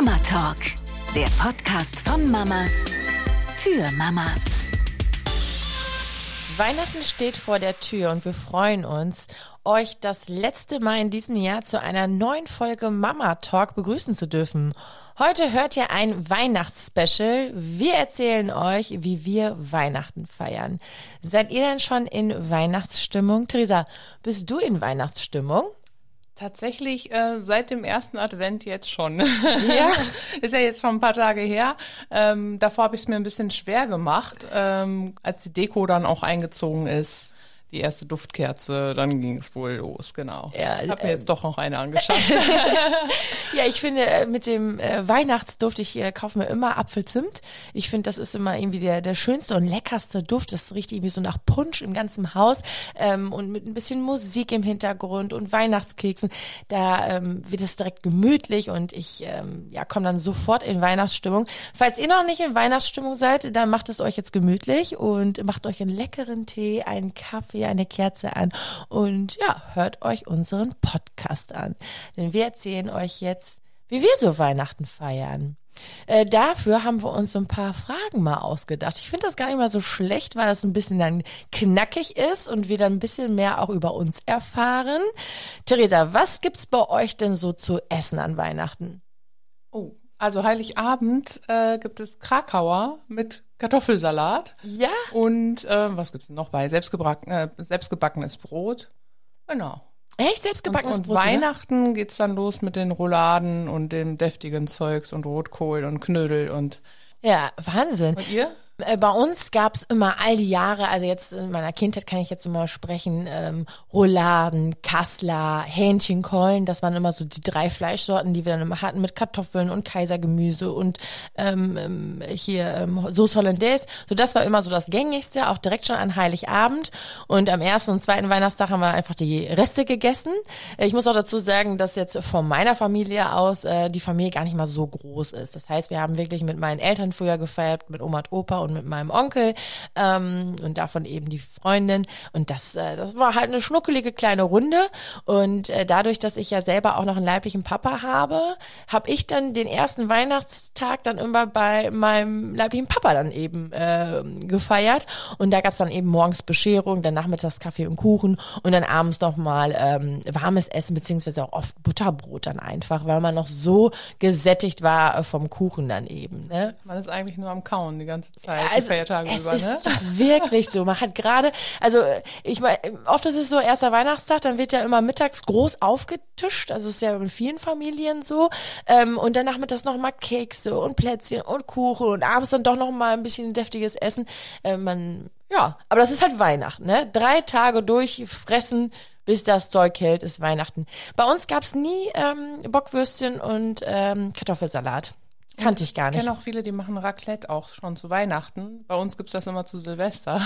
Mama Talk, der Podcast von Mamas für Mamas. Weihnachten steht vor der Tür und wir freuen uns, euch das letzte Mal in diesem Jahr zu einer neuen Folge Mama Talk begrüßen zu dürfen. Heute hört ihr ein Weihnachtsspecial. Wir erzählen euch, wie wir Weihnachten feiern. Seid ihr denn schon in Weihnachtsstimmung? Theresa, bist du in Weihnachtsstimmung? Tatsächlich äh, seit dem ersten Advent jetzt schon. Ja. ist ja jetzt schon ein paar Tage her. Ähm, davor habe ich es mir ein bisschen schwer gemacht, ähm, als die Deko dann auch eingezogen ist die erste Duftkerze, dann ging es wohl los, genau. Ja, ich habe mir äh, jetzt doch noch eine angeschafft. ja, ich finde äh, mit dem äh, Weihnachtsduft, ich äh, kaufe mir immer Apfelzimt. Ich finde, das ist immer irgendwie der, der schönste und leckerste Duft. Das riecht irgendwie so nach Punsch im ganzen Haus ähm, und mit ein bisschen Musik im Hintergrund und Weihnachtskeksen. Da ähm, wird es direkt gemütlich und ich ähm, ja, komme dann sofort in Weihnachtsstimmung. Falls ihr noch nicht in Weihnachtsstimmung seid, dann macht es euch jetzt gemütlich und macht euch einen leckeren Tee, einen Kaffee ihr eine Kerze an und ja, hört euch unseren Podcast an. Denn wir erzählen euch jetzt, wie wir so Weihnachten feiern. Äh, dafür haben wir uns so ein paar Fragen mal ausgedacht. Ich finde das gar nicht mal so schlecht, weil das ein bisschen dann knackig ist und wir dann ein bisschen mehr auch über uns erfahren. Theresa, was gibt's bei euch denn so zu essen an Weihnachten? Also Heiligabend äh, gibt es Krakauer mit Kartoffelsalat. Ja. Und äh, was gibt's noch bei? Selbstgebacken, äh, selbstgebackenes Brot. Genau. Echt selbstgebackenes und, und Brot? Und Weihnachten oder? geht's dann los mit den Rouladen und dem deftigen Zeugs und Rotkohl und Knödel und. Ja, Wahnsinn. Und ihr? Äh, bei uns gab's immer all die Jahre, also jetzt in meiner Kindheit kann ich jetzt immer sprechen, ähm, Rouladen, Kassler, Hähnchenkollen, das waren immer so die drei Fleischsorten, die wir dann immer hatten mit Kartoffeln und Kaisergemüse und ähm, ähm hier ähm, Sauce Hollandaise. So das war immer so das gängigste, auch direkt schon an Heiligabend und am ersten und zweiten Weihnachtstag haben wir einfach die Reste gegessen. Äh, ich muss auch dazu sagen, dass jetzt von meiner Familie aus äh, die Familie gar nicht mal so groß ist. Das heißt, wir haben wirklich mit meinen Eltern früher gefeiert, mit Oma und Opa und mit meinem Onkel ähm, und davon eben die Freundin. Und das, äh, das war halt eine schnuckelige kleine Runde. Und äh, dadurch, dass ich ja selber auch noch einen leiblichen Papa habe, habe ich dann den ersten Weihnachtstag dann immer bei meinem leiblichen Papa dann eben äh, gefeiert. Und da gab es dann eben morgens Bescherung, dann nachmittags Kaffee und Kuchen und dann abends nochmal ähm, warmes Essen, beziehungsweise auch oft Butterbrot dann einfach, weil man noch so gesättigt war äh, vom Kuchen dann eben. Ne? Man ist eigentlich nur am Kauen die ganze Zeit also, Feiertage es über, ist ne? doch wirklich so. Man hat gerade, also ich meine, oft ist es so, erster Weihnachtstag, dann wird ja immer mittags groß aufgetischt, also ist ja in vielen Familien so. Ähm, und dann nachmittags noch mal Kekse und Plätzchen und Kuchen und abends dann doch noch mal ein bisschen deftiges Essen. Äh, man, ja, aber das ist halt Weihnachten, ne? Drei Tage durchfressen, bis das Zeug hält, ist Weihnachten. Bei uns gab's nie ähm, Bockwürstchen und ähm, Kartoffelsalat. Kannte ich gar nicht. Ich kenne auch viele, die machen Raclette auch schon zu Weihnachten. Bei uns gibt's das immer zu Silvester.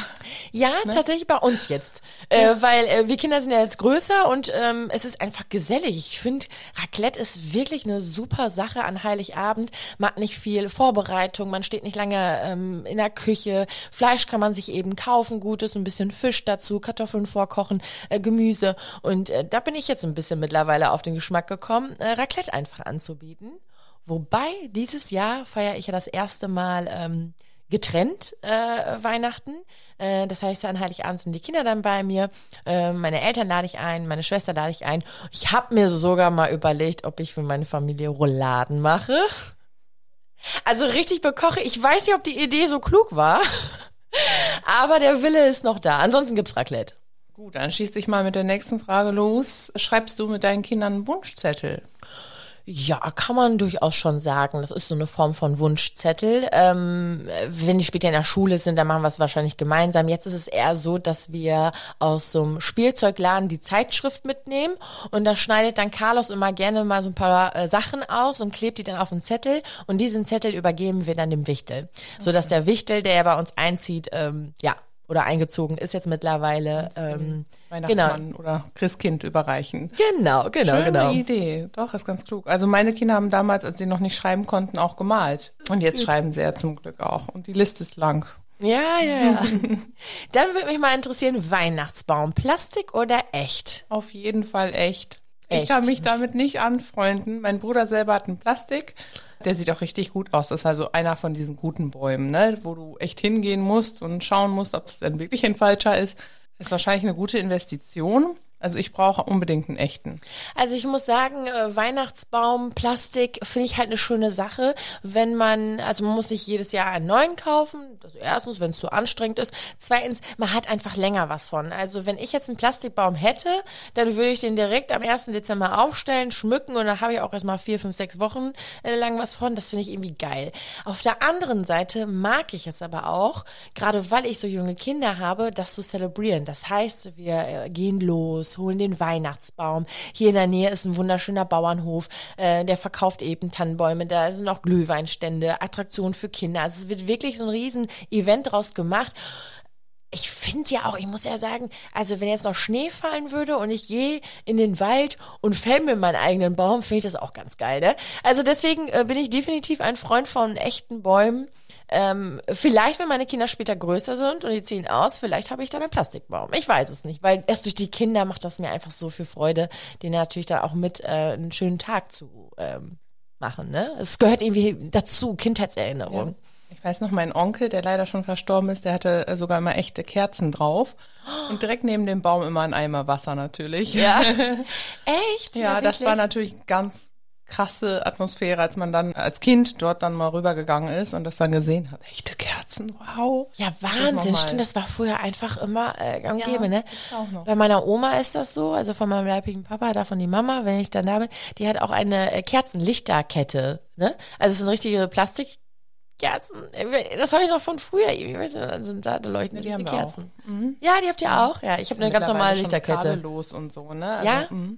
Ja, ne? tatsächlich bei uns jetzt. Ja. Äh, weil äh, wir Kinder sind ja jetzt größer und ähm, es ist einfach gesellig. Ich finde, Raclette ist wirklich eine super Sache an Heiligabend. Man hat nicht viel Vorbereitung, man steht nicht lange ähm, in der Küche. Fleisch kann man sich eben kaufen, gutes, ein bisschen Fisch dazu, Kartoffeln vorkochen, äh, Gemüse. Und äh, da bin ich jetzt ein bisschen mittlerweile auf den Geschmack gekommen, äh, Raclette einfach anzubieten. Wobei, dieses Jahr feiere ich ja das erste Mal ähm, getrennt äh, Weihnachten. Äh, das heißt, an Heiligabend sind die Kinder dann bei mir. Äh, meine Eltern lade ich ein, meine Schwester lade ich ein. Ich habe mir sogar mal überlegt, ob ich für meine Familie Rouladen mache. Also richtig bekoche. Ich weiß nicht, ob die Idee so klug war. Aber der Wille ist noch da. Ansonsten gibt's Raclette. Gut, dann schieß ich mal mit der nächsten Frage los. Schreibst du mit deinen Kindern einen Wunschzettel? Ja, kann man durchaus schon sagen. Das ist so eine Form von Wunschzettel. Ähm, wenn die später in der Schule sind, dann machen wir es wahrscheinlich gemeinsam. Jetzt ist es eher so, dass wir aus so einem Spielzeugladen die Zeitschrift mitnehmen und da schneidet dann Carlos immer gerne mal so ein paar äh, Sachen aus und klebt die dann auf einen Zettel und diesen Zettel übergeben wir dann dem Wichtel, okay. so dass der Wichtel, der ja bei uns einzieht, ähm, ja oder eingezogen ist jetzt mittlerweile. Ähm, Weihnachtsmann genau. oder Christkind überreichen. Genau, genau, Schöne genau. Idee. Doch, ist ganz klug. Also meine Kinder haben damals, als sie noch nicht schreiben konnten, auch gemalt. Und jetzt schreiben sie ja zum Glück auch. Und die Liste ist lang. Ja, ja, ja. Dann würde mich mal interessieren, Weihnachtsbaum, Plastik oder echt? Auf jeden Fall echt. Ich kann mich damit nicht anfreunden. Mein Bruder selber hat einen Plastik. Der sieht auch richtig gut aus. Das ist also einer von diesen guten Bäumen, ne? wo du echt hingehen musst und schauen musst, ob es denn wirklich ein falscher ist. Ist wahrscheinlich eine gute Investition. Also ich brauche unbedingt einen echten. Also ich muss sagen, äh, Weihnachtsbaum, Plastik finde ich halt eine schöne Sache, wenn man, also man muss nicht jedes Jahr einen neuen kaufen. Das erstens, wenn es zu anstrengend ist. Zweitens, man hat einfach länger was von. Also wenn ich jetzt einen Plastikbaum hätte, dann würde ich den direkt am 1. Dezember aufstellen, schmücken und dann habe ich auch erstmal vier, fünf, sechs Wochen äh, lang was von. Das finde ich irgendwie geil. Auf der anderen Seite mag ich es aber auch, gerade weil ich so junge Kinder habe, das zu zelebrieren. Das heißt, wir äh, gehen los, holen den Weihnachtsbaum. Hier in der Nähe ist ein wunderschöner Bauernhof, äh, der verkauft eben Tannenbäume. Da sind auch Glühweinstände, Attraktionen für Kinder. Also es wird wirklich so ein riesen Event draus gemacht ich finde ja auch, ich muss ja sagen, also wenn jetzt noch Schnee fallen würde und ich gehe in den Wald und fäll mir meinen eigenen Baum, finde ich das auch ganz geil, ne? Also deswegen äh, bin ich definitiv ein Freund von echten Bäumen. Ähm, vielleicht, wenn meine Kinder später größer sind und die ziehen aus, vielleicht habe ich dann einen Plastikbaum. Ich weiß es nicht, weil erst durch die Kinder macht das mir einfach so viel Freude, denen natürlich dann auch mit äh, einen schönen Tag zu ähm, machen. Ne? Es gehört irgendwie dazu, Kindheitserinnerung. Ja. Ich weiß noch, mein Onkel, der leider schon verstorben ist, der hatte äh, sogar immer echte Kerzen drauf. Und direkt neben dem Baum immer ein Eimer Wasser natürlich. Ja. Echt? ja, ja das war natürlich ganz krasse Atmosphäre, als man dann als Kind dort dann mal rübergegangen ist und das dann gesehen hat. Echte Kerzen, wow. Ja, Wahnsinn. Stimmt, das war früher einfach immer äh, gang ja, gäbe, ne? Bei meiner Oma ist das so, also von meinem leibigen Papa, davon die Mama, wenn ich dann da bin, die hat auch eine äh, Kerzenlichterkette, ne? Also es ist eine richtige Plastik Kerzen. Das habe ich noch von früher. Ich weiß nicht, dann sind da, da leuchten ja, die Kerzen. Mhm. Ja, die habt ihr auch. Ja, ich habe eine ganz normale Lichterkette. Kabellos und so, ne? Also, ja. Mh.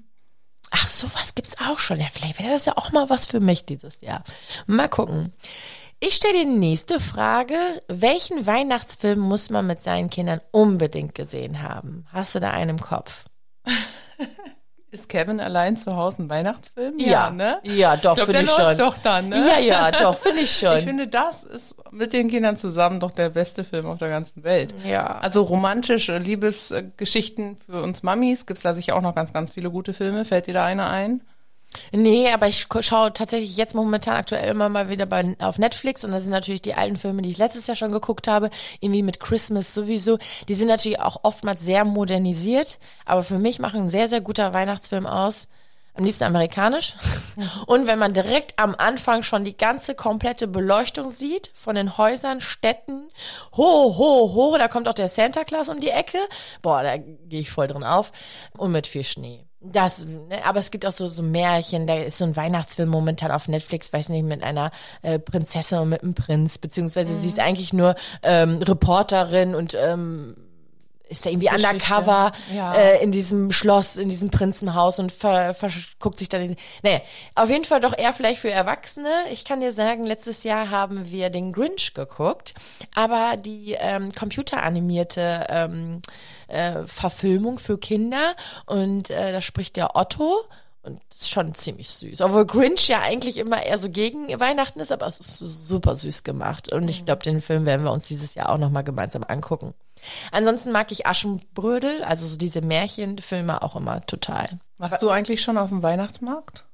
Ach, sowas gibt's auch schon. Ja, vielleicht wäre das ja auch mal was für mich dieses Jahr. Mal gucken. Ich stelle die nächste Frage. Welchen Weihnachtsfilm muss man mit seinen Kindern unbedingt gesehen haben? Hast du da einen im Kopf? Ist Kevin allein zu Hause ein Weihnachtsfilm? Ja, ja ne? Ja, doch, finde ich schon. doch dann, ne? Ja, ja, doch, finde ich schon. Ich finde, das ist mit den Kindern zusammen doch der beste Film auf der ganzen Welt. Ja. Also romantische Liebesgeschichten für uns Mamis gibt's da sicher auch noch ganz, ganz viele gute Filme. Fällt dir da einer ein? Nee, aber ich schaue tatsächlich jetzt momentan aktuell immer mal wieder bei, auf Netflix und das sind natürlich die alten Filme, die ich letztes Jahr schon geguckt habe, irgendwie mit Christmas sowieso. Die sind natürlich auch oftmals sehr modernisiert, aber für mich machen ein sehr, sehr guter Weihnachtsfilm aus. Am liebsten amerikanisch. Und wenn man direkt am Anfang schon die ganze komplette Beleuchtung sieht von den Häusern, Städten, ho, ho, ho, da kommt auch der Santa Claus um die Ecke. Boah, da gehe ich voll drin auf. Und mit viel Schnee. Das, ne, aber es gibt auch so, so Märchen, da ist so ein Weihnachtsfilm momentan auf Netflix, weiß nicht, mit einer äh, Prinzessin und mit einem Prinz, beziehungsweise mhm. sie ist eigentlich nur ähm, Reporterin und ähm, ist da irgendwie Geschichte. undercover ja. äh, in diesem Schloss, in diesem Prinzenhaus und ver, ver, guckt sich dann. In, nee, auf jeden Fall doch eher vielleicht für Erwachsene. Ich kann dir sagen, letztes Jahr haben wir den Grinch geguckt, aber die ähm, computeranimierte ähm, äh, Verfilmung für Kinder und äh, da spricht der Otto. Und ist schon ziemlich süß. Obwohl Grinch ja eigentlich immer eher so gegen Weihnachten ist, aber es ist super süß gemacht. Und ich mhm. glaube, den Film werden wir uns dieses Jahr auch nochmal gemeinsam angucken. Ansonsten mag ich Aschenbrödel, also so diese Märchenfilme auch immer total. Warst du eigentlich schon auf dem Weihnachtsmarkt?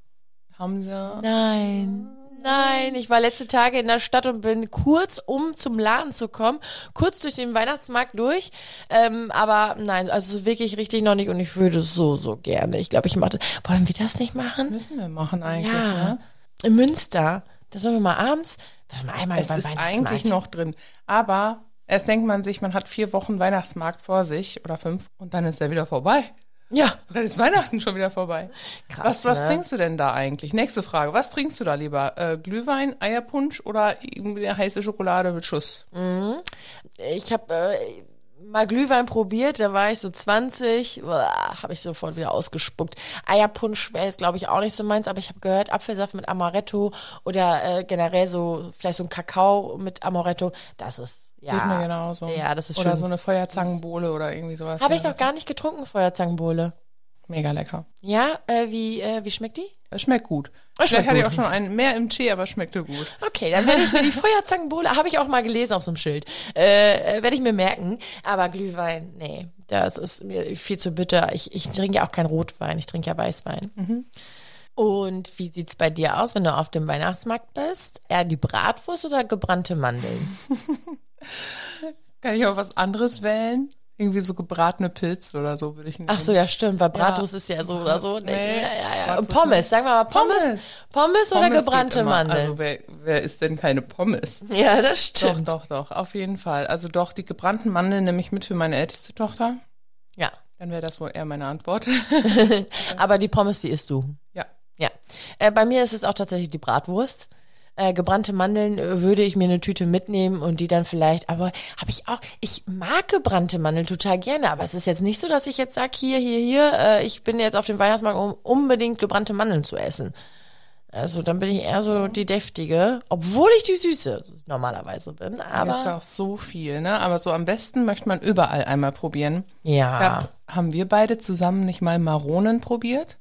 Haben sie? Nein. Nein, ich war letzte Tage in der Stadt und bin kurz, um zum Laden zu kommen, kurz durch den Weihnachtsmarkt durch. Ähm, aber nein, also wirklich richtig noch nicht und ich würde so, so gerne. Ich glaube, ich mache Wollen wir das nicht machen? Müssen wir machen eigentlich, ja. Ne? In Münster. Da sollen wir mal abends. Mal einmal es ist eigentlich noch drin. Aber Erst denkt man sich, man hat vier Wochen Weihnachtsmarkt vor sich oder fünf und dann ist er wieder vorbei. Ja. Dann ist Weihnachten schon wieder vorbei. Krass, was, was ne? trinkst du denn da eigentlich? Nächste Frage. Was trinkst du da lieber? Äh, Glühwein, Eierpunsch oder eine heiße Schokolade mit Schuss? Mhm. Ich habe äh, mal Glühwein probiert, da war ich so 20, habe ich sofort wieder ausgespuckt. Eierpunsch wäre jetzt glaube ich auch nicht so meins, aber ich habe gehört, Apfelsaft mit Amaretto oder äh, generell so vielleicht so ein Kakao mit Amaretto, das ist ja. Geht mir genauso. Ja, das ist Oder schön. so eine Feuerzangenbowle oder irgendwie sowas. Habe ich noch gar nicht getrunken, Feuerzangenbowle. Mega lecker. Ja, äh, wie, äh, wie schmeckt die? Es schmeckt gut. Es Vielleicht hatte ich auch schon einen mehr im Tee, aber schmeckte gut. Okay, dann werde ich mir die Feuerzangenbowle, habe ich auch mal gelesen auf so einem Schild, äh, äh werde ich mir merken. Aber Glühwein, nee, Das ist mir viel zu bitter. Ich, ich trinke ja auch kein Rotwein, ich trinke ja Weißwein. Mhm. Und wie sieht's bei dir aus, wenn du auf dem Weihnachtsmarkt bist? Eher die Bratwurst oder gebrannte Mandeln? Kann ich auch was anderes wählen? Irgendwie so gebratene Pilze oder so würde ich nehmen. Ach so, ja, stimmt, weil Bratwurst Ja. ist ja so oder so. Nee, Nee, ja, ja, ja. Pommes, sagen wir mal Pommes. Pommes. Pommes, oder Pommes geht gebrannte. Mandeln? Also wer, wer isst denn keine Pommes? ja, das Doch, stimmt. doch, doch, auf jeden Fall. Also doch, die gebrannten Mandeln nehme ich mit für meine älteste Tochter. Ja. Dann wäre das wohl eher meine Antwort. Aber die Pommes, die isst du. ja. Ja. Äh, bei mir ist es auch tatsächlich die Bratwurst. Äh, gebrannte Mandeln äh, würde ich mir eine Tüte mitnehmen und die dann vielleicht, aber habe ich auch, ich mag gebrannte Mandeln total gerne, aber es ist jetzt nicht so, dass ich jetzt sage, hier, hier, hier, äh, ich bin jetzt auf dem Weihnachtsmarkt, um unbedingt gebrannte Mandeln zu essen. Also dann bin ich eher so die deftige, obwohl ich die süße normalerweise bin, Aber ist aber auch so viel, ne? Aber so am besten möchte man überall einmal probieren. ja. Ja. Haben wir beide zusammen nicht mal Maronen probiert?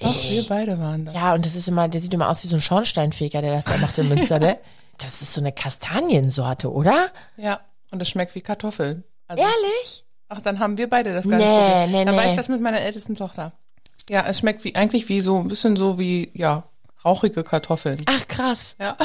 Doch, wir beide waren da. Ja, und das ist immer, der sieht immer aus wie so ein Schornsteinfeger, der das da macht in Münster, ne? Das ist so eine Kastaniensorte, oder? Ja. Und es schmeckt wie Kartoffeln. Also, Ehrlich? Ach, dann haben wir beide das nicht Nee, probiert. nee, Dann war nee. ich das mit meiner ältesten Tochter. Ja, es schmeckt wie eigentlich wie so ein bisschen so wie ja rauchige Kartoffeln. Ach, krass. Ja.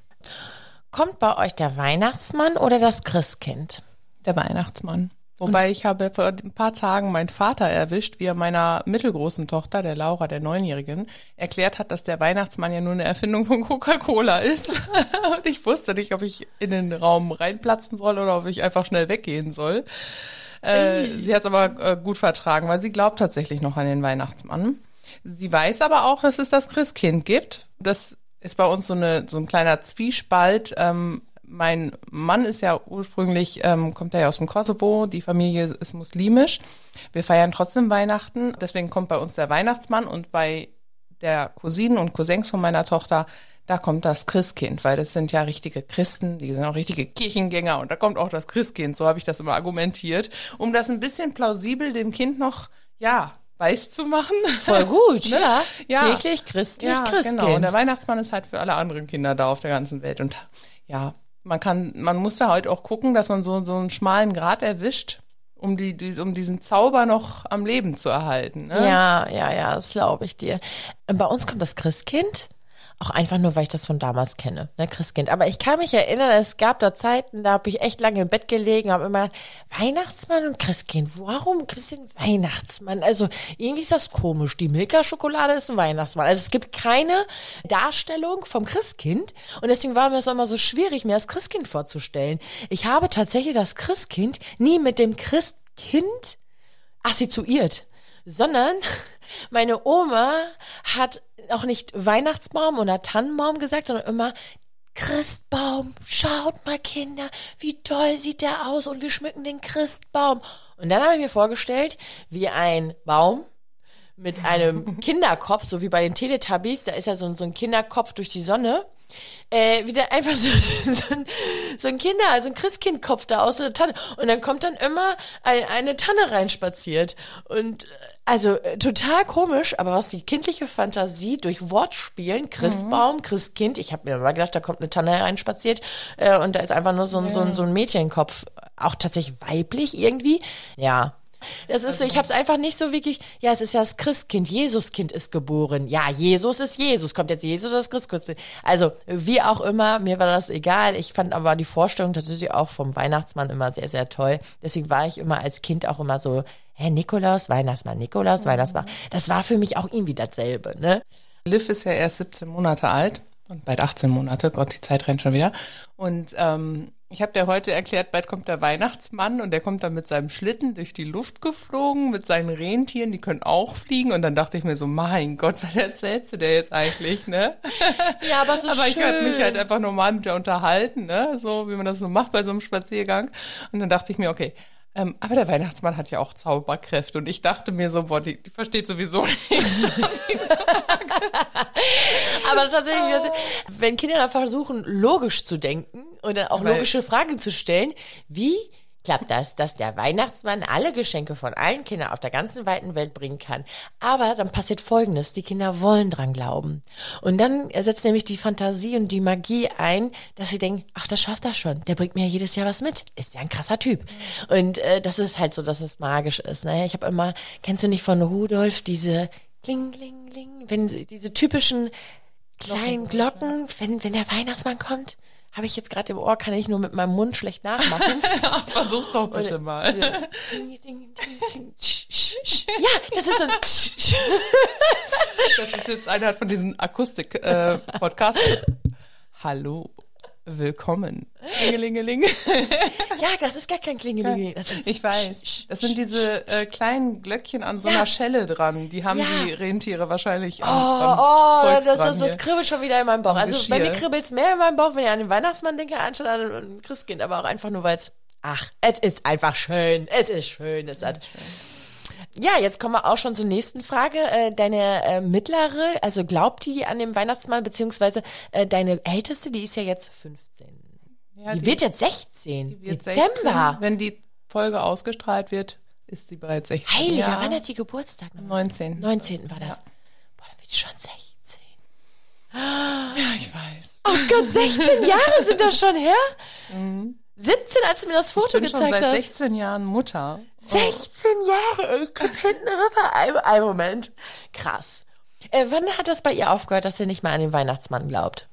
Kommt bei euch der Weihnachtsmann oder das Christkind? Der Weihnachtsmann. Wobei ich habe vor ein paar Tagen meinen Vater erwischt, wie er meiner mittelgroßen Tochter, der Laura, der Neunjährigen, erklärt hat, dass der Weihnachtsmann ja nur eine Erfindung von Coca-Cola ist. Und ich wusste nicht, ob ich in den Raum reinplatzen soll oder ob ich einfach schnell weggehen soll. Äh, sie hat es aber äh, gut vertragen, weil sie glaubt tatsächlich noch an den Weihnachtsmann. Sie weiß aber auch, dass es das Christkind gibt. Das ist bei uns so, eine, so ein kleiner Zwiespalt. Ähm, mein Mann ist ja ursprünglich, ähm, kommt er ja aus dem Kosovo, die Familie ist muslimisch. Wir feiern trotzdem Weihnachten, deswegen kommt bei uns der Weihnachtsmann und bei der Cousinen und Cousins von meiner Tochter, da kommt das Christkind, weil das sind ja richtige Christen, die sind auch richtige Kirchengänger und da kommt auch das Christkind, so habe ich das immer argumentiert, um das ein bisschen plausibel dem Kind noch, ja, weiß zu machen. Voll gut, ja. Ja. Kirchlich, christlich, Ja, Christkind. genau. Und der Weihnachtsmann ist halt für alle anderen Kinder da auf der ganzen Welt. Und ja, man kann, man muss da halt auch gucken, dass man so, so einen schmalen Grat erwischt, um die, die, um diesen Zauber noch am Leben zu erhalten. Ne? Ja, ja, ja, das glaube ich dir. Bei uns kommt das Christkind. Auch einfach nur, weil ich das von damals kenne, ne, Christkind. Aber ich kann mich erinnern, es gab da Zeiten, da habe ich echt lange im Bett gelegen, habe immer Weihnachtsmann und Christkind, warum gibt es den Weihnachtsmann? Also irgendwie ist das komisch. Die Milka-Schokolade ist ein Weihnachtsmann. Also es gibt keine Darstellung vom Christkind und deswegen war mir es auch immer so schwierig, mir das Christkind vorzustellen. Ich habe tatsächlich das Christkind nie mit dem Christkind assoziiert, sondern meine Oma hat auch nicht Weihnachtsbaum oder Tannenbaum gesagt, sondern immer Christbaum, schaut mal Kinder, wie toll sieht der aus und wir schmücken den Christbaum. Und dann habe ich mir vorgestellt, wie ein Baum mit einem Kinderkopf, so wie bei den Teletubbies, da ist ja so ein, so ein Kinderkopf durch die Sonne, äh, wieder einfach so, so, ein, so ein Kinder, also ein Christkindkopf da aus der Tanne. Und dann kommt dann immer ein, eine Tanne reinspaziert. Und äh, also äh, total komisch, aber was die kindliche Fantasie durch Wortspielen, Christbaum, Christkind, ich habe mir immer gedacht, da kommt eine Tanne reinspaziert äh, und da ist einfach nur so, ein so, ein so ein Mädchenkopf, auch tatsächlich weiblich irgendwie. Ja, das ist so, ich habe es einfach nicht so wirklich, ja, es ist ja das Christkind, Jesuskind ist geboren. Ja, Jesus ist Jesus, kommt jetzt Jesus oder das Christkind? Also, wie auch immer, mir war das egal. Ich fand aber die Vorstellung tatsächlich auch vom Weihnachtsmann immer sehr, sehr toll. Deswegen war ich immer als Kind auch immer so, hä, Nikolaus, Weihnachtsmann, Nikolaus, Weihnachtsmann. Das war für mich auch irgendwie dasselbe, ne? Liv ist ja erst 17 Monate alt und bald 18 Monate, Gott, die Zeit rennt schon wieder. Und ähm, ich habe dir heute erklärt, bald kommt der Weihnachtsmann und der kommt dann mit seinem Schlitten durch die Luft geflogen, mit seinen Rentieren, die können auch fliegen. Und dann dachte ich mir so, mein Gott, was erzählst du der jetzt eigentlich, ne? Ja, aber so Aber ich werde mich halt einfach normal mit der unterhalten, ne? So wie man das so macht bei so einem Spaziergang. Und dann dachte ich mir, okay, ähm, aber der Weihnachtsmann hat ja auch Zauberkräfte. Und ich dachte mir so, boah, die, die versteht sowieso nichts. Aber tatsächlich, wenn Kinder versuchen, logisch zu denken und dann auch Weil- logische Fragen zu stellen, wie klappt das, dass der Weihnachtsmann alle Geschenke von allen Kindern auf der ganzen weiten Welt bringen kann. Aber dann passiert Folgendes, die Kinder wollen dran glauben. Und dann setzt nämlich die Fantasie und die Magie ein, dass sie denken, ach, das schafft er schon, der bringt mir jedes Jahr was mit, ist ja ein krasser Typ. Und äh, das ist halt so, dass es magisch ist. Naja, ich habe immer, kennst du nicht von Rudolf diese Kling, kling, kling, wenn diese typischen kleinen Glocken, wenn, wenn der Weihnachtsmann kommt? Habe ich jetzt gerade im Ohr, kann ich nur mit meinem Mund schlecht nachmachen. Versuch's doch bitte Und, mal. so, ding, ding, ding. Ja, das ist so ein. Das ist jetzt einer von diesen Akustik-Podcasts. Hallo, willkommen. Klingelingeling. Ja, das ist gar kein Klingeling. Das ist- Ich weiß. Das sind diese äh, kleinen Glöckchen an so einer Ja. Schelle dran. Die haben Ja. die Rentiere wahrscheinlich am, Oh, am oh Zeugs das, das, das kribbelt schon wieder in meinem Bauch. Am Also bei mir Geschirr. kribbelt's mehr in meinem Bauch, wenn ich an den Weihnachtsmann denke, anstatt an ein Christkind. Aber auch einfach nur, weil es, ach, es ist einfach schön. Es ist schön. Es hat. Ja, jetzt kommen wir auch schon zur nächsten Frage. Äh, deine äh, mittlere, also glaubt die an den Weihnachtsmann, beziehungsweise äh, deine älteste, die ist ja jetzt 15. Ja, die, wird jetzt 16. wird Dezember. 16. Wenn die Folge ausgestrahlt wird, ist sie bereits 16. Heiliger, ja. wann hat die Geburtstag? Am 19. 19. war das. Boah, dann wird die schon 16. Ja, ich weiß. Oh Gott, 16 Jahre sind das schon her? 17, als du mir das Mhm. Ich Foto bin schon gezeigt seit hast. 16 Jahren Mutter. 16 Jahre, ich komm hinten rüber. Ein, ein Moment. Krass. Äh, wann hat das bei ihr aufgehört, dass ihr nicht mehr an den Weihnachtsmann glaubt?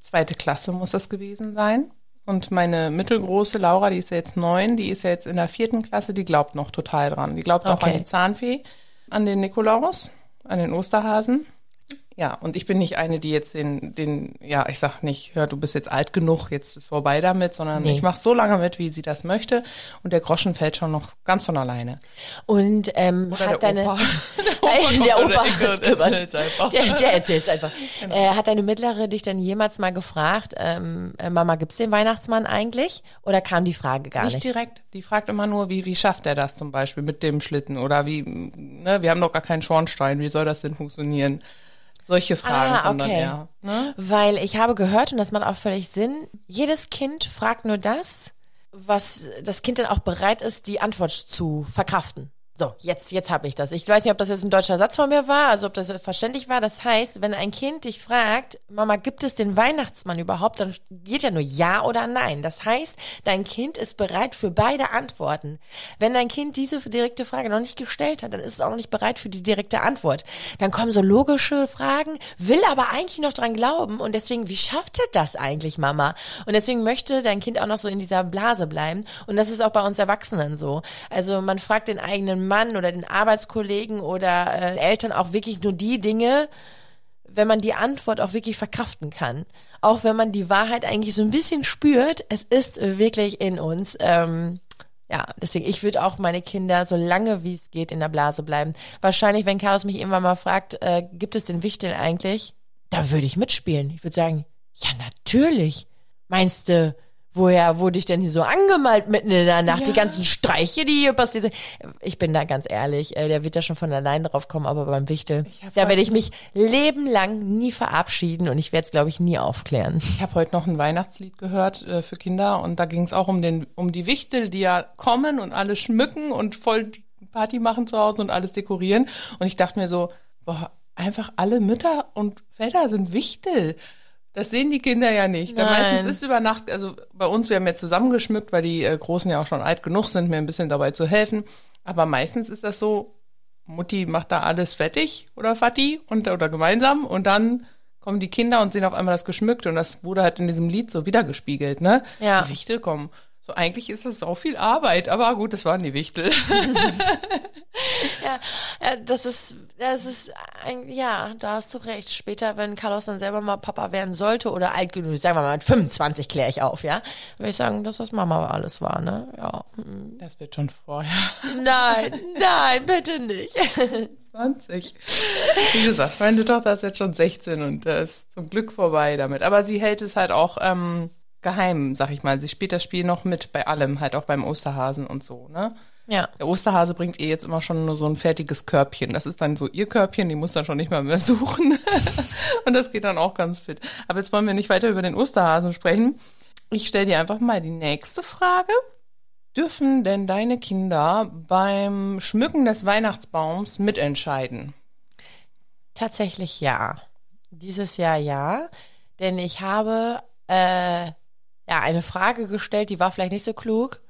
Zweite Klasse muss das gewesen sein. Und meine mittelgroße Laura, die ist ja jetzt neun, die ist ja jetzt in der vierten Klasse, die glaubt noch total dran. Die glaubt auch Okay. an die Zahnfee, an den Nikolaus, an den Osterhasen. Ja, und ich bin nicht eine, die jetzt den, den, ja, ich sag nicht, hör, du bist jetzt alt genug, jetzt ist vorbei damit, sondern Nee. ich mache so lange mit, wie sie das möchte. Und der Groschen fällt schon noch ganz von alleine. Und ähm, Oder hat der deine Opa. Der die Opa und gemacht. erzählt's einfach. Der, der erzählt's einfach. Äh, hat deine mittlere dich dann jemals mal gefragt, ähm, äh, Mama, gibt's den Weihnachtsmann eigentlich? Oder kam die Frage gar Nicht nicht? direkt. Die fragt immer nur, wie, wie schafft er das zum Beispiel mit dem Schlitten? Oder wie, ne, wir haben doch gar keinen Schornstein, wie soll das denn funktionieren? Solche Fragen Ah, kommen dann okay. eher. Ne? Weil ich habe gehört, und das macht auch völlig Sinn, jedes Kind fragt nur das, was das Kind dann auch bereit ist, die Antwort zu verkraften. So, jetzt, jetzt habe ich das. Ich weiß nicht, ob das jetzt ein deutscher Satz von mir war, also ob das verständlich war. Das heißt, wenn ein Kind dich fragt, Mama, gibt es den Weihnachtsmann überhaupt, dann geht ja nur Ja oder Nein. Das heißt, dein Kind ist bereit für beide Antworten. Wenn dein Kind diese direkte Frage noch nicht gestellt hat, dann ist es auch noch nicht bereit für die direkte Antwort. Dann kommen so logische Fragen, will aber eigentlich noch dran glauben und deswegen, wie schafft er das eigentlich, Mama? Und deswegen möchte dein Kind auch noch so in dieser Blase bleiben und das ist auch bei uns Erwachsenen so. Also man fragt den eigenen Mann oder den Arbeitskollegen oder äh, Eltern auch wirklich nur die Dinge, wenn man die Antwort auch wirklich verkraften kann. Auch wenn man die Wahrheit eigentlich so ein bisschen spürt, es ist wirklich in uns. Ähm, ja, deswegen, ich würde auch meine Kinder so lange wie es geht in der Blase bleiben. Wahrscheinlich, wenn Carlos mich irgendwann mal fragt, äh, gibt es den Wichteln eigentlich? Da würde ich mitspielen. Ich würde sagen, ja, natürlich. Meinst du, woher wurde ich denn hier so angemalt mitten in der Nacht? Die Ja. ganzen Streiche, die hier passiert sind. Ich bin da ganz ehrlich, äh, der wird da schon von allein drauf kommen, aber beim Wichtel, da werde ich mich lebenlang nie verabschieden und ich werde es, glaube ich, nie aufklären. Ich habe heute noch ein Weihnachtslied gehört äh, für Kinder und da ging es auch um den um die Wichtel, die ja kommen und alles schmücken und voll die Party machen zu Hause und alles dekorieren. Und ich dachte mir so, boah, einfach alle Mütter und Väter sind Wichtel. Das sehen die Kinder ja nicht. Nein. meistens ist über Nacht, also bei uns, wir haben jetzt zusammengeschmückt, weil die äh, Großen ja auch schon alt genug sind, mir ein bisschen dabei zu helfen. Aber meistens ist das so, Mutti macht da alles fertig oder Vati und, oder gemeinsam und dann kommen die Kinder und sehen auf einmal das geschmückt und das wurde halt in diesem Lied so wiedergespiegelt, ne? Ja. Die Wichtel kommen. So eigentlich ist das auch viel Arbeit, aber gut, das waren die Wichtel. Ja, ja, das ist, das ist, ein, ja, da hast du recht. Später, wenn Carlos dann selber mal Papa werden sollte oder alt genug, sagen wir mal mit 25 kläre ich auf, ja, würde ich sagen, dass das Mama alles war, ne? Ja. hm. Das wird schon vorher. Nein, nein, bitte nicht. 20. Wie gesagt, meine Tochter ist jetzt schon 16 und äh, ist zum Glück vorbei damit. Aber sie hält es halt auch ähm, geheim, sag ich mal. Sie spielt das Spiel noch mit bei allem, halt auch beim Osterhasen und so, ne? Ja. Der Osterhase bringt ihr jetzt immer schon nur so ein fertiges Körbchen. Das ist dann so ihr Körbchen, die muss dann schon nicht mal mehr suchen. und das geht dann auch ganz fit. Aber jetzt wollen wir nicht weiter über den Osterhasen sprechen. Ich stelle dir einfach mal die nächste Frage. Dürfen denn deine Kinder beim Schmücken des Weihnachtsbaums mitentscheiden? Tatsächlich ja. Dieses Jahr ja. Denn ich habe äh, ja eine Frage gestellt, die war vielleicht nicht so klug.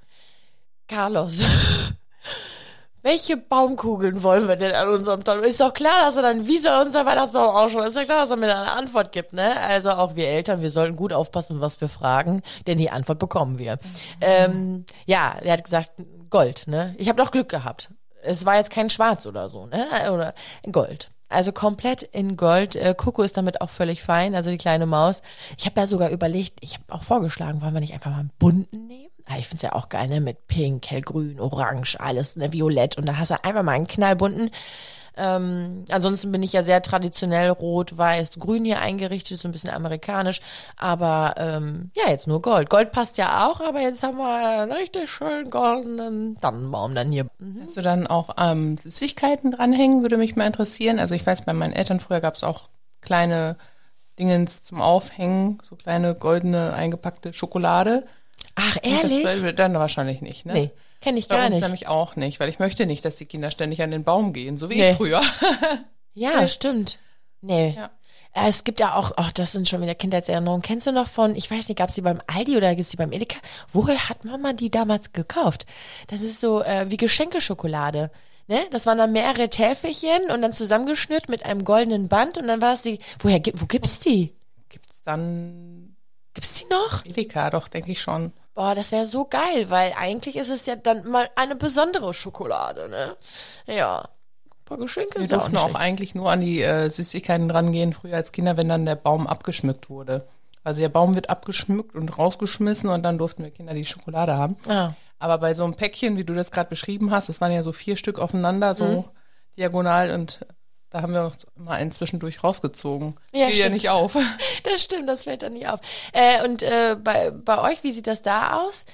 Carlos, welche Baumkugeln wollen wir denn an unserem Tag? Ist doch klar, dass er dann, wie soll unser Weihnachtsbaum ausschauen? Ist doch klar, dass er mir dann eine Antwort gibt, ne? Also auch wir Eltern, wir sollten gut aufpassen, was wir fragen, denn die Antwort bekommen wir. Mhm. Ähm, ja, er hat gesagt, Gold, ne? Ich habe doch Glück gehabt. Es war jetzt kein Schwarz oder so, ne? Oder Gold. Also komplett in Gold. Äh, Coco ist damit auch völlig fein, also die kleine Maus. Ich habe da sogar überlegt, ich habe auch vorgeschlagen, wollen wir nicht einfach mal einen bunten nehmen? Ah, ich find's ja auch geil, ne? Mit Pink, Hellgrün, Orange, alles, ne? Violett. Und da hast du einfach mal einen knallbunten. Ähm, ansonsten bin ich ja sehr traditionell rot, weiß, grün hier eingerichtet, so ein bisschen amerikanisch. Aber ähm, ja, jetzt nur Gold. Gold passt ja auch, aber jetzt haben wir einen richtig schön goldenen Tannenbaum dann hier. Mhm. Hast du dann auch ähm, Süßigkeiten dranhängen, würde mich mal interessieren. Also ich weiß, bei meinen Eltern früher gab es auch kleine Dingens zum Aufhängen, so kleine goldene eingepackte Schokolade. Ach, ehrlich? Das dann wahrscheinlich nicht, ne? Nee, kenne ich Bei gar uns nicht. nämlich auch nicht, weil ich möchte nicht, dass die Kinder ständig an den Baum gehen, so wie nee. ich früher. ja, stimmt. Nee. Ja. Äh, es gibt ja auch, ach, das sind schon wieder Kindheitserinnerungen. Kennst du noch von, ich weiß nicht, gab es die beim Aldi oder gibt es die beim Edeka? Woher hat Mama die damals gekauft? Das ist so äh, wie Geschenkeschokolade. Ne? Das waren dann mehrere Täfelchen und dann zusammengeschnürt mit einem goldenen Band und dann war es die. Woher wo gibt's die? Gibt's dann. Gibt's die noch? Edeka, doch, denke ich schon. Boah, das wäre so geil, weil eigentlich ist es ja dann mal eine besondere Schokolade, ne? Ja. Ein paar Geschenke Wir durften auch, auch eigentlich nur an die äh, Süßigkeiten rangehen, früher als Kinder, wenn dann der Baum abgeschmückt wurde. Also der Baum wird abgeschmückt und rausgeschmissen und dann durften wir Kinder die Schokolade haben. Ah. Aber bei so einem Päckchen, wie du das gerade beschrieben hast, das waren ja so vier Stück aufeinander, so mhm. diagonal und da haben wir uns mal einen zwischendurch rausgezogen. Ja, Fiel ja nicht auf. Das stimmt, das fällt dann nicht auf. Äh, und äh, bei, bei euch, wie sieht das da aus?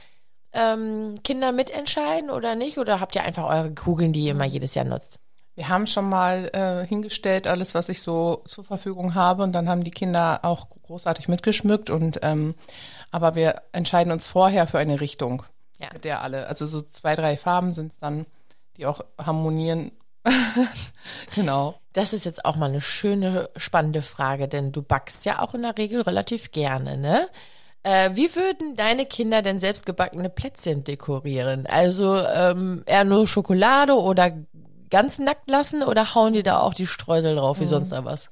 Ähm, Kinder mitentscheiden oder nicht? Oder habt ihr einfach eure Kugeln, die ihr immer jedes Jahr nutzt? Wir haben schon mal äh, hingestellt, alles, was ich so zur Verfügung habe. Und dann haben die Kinder auch großartig mitgeschmückt. Und ähm, aber wir entscheiden uns vorher für eine Richtung, ja. mit der alle, also so zwei, drei Farben sind es dann, die auch harmonieren genau. Das ist jetzt auch mal eine schöne, spannende Frage, denn du backst ja auch in der Regel relativ gerne, ne? Äh, wie würden deine Kinder denn selbstgebackene Plätzchen dekorieren? Also ähm, eher nur Schokolade oder ganz nackt lassen oder hauen die da auch die Streusel drauf, wie mhm. sonst da was?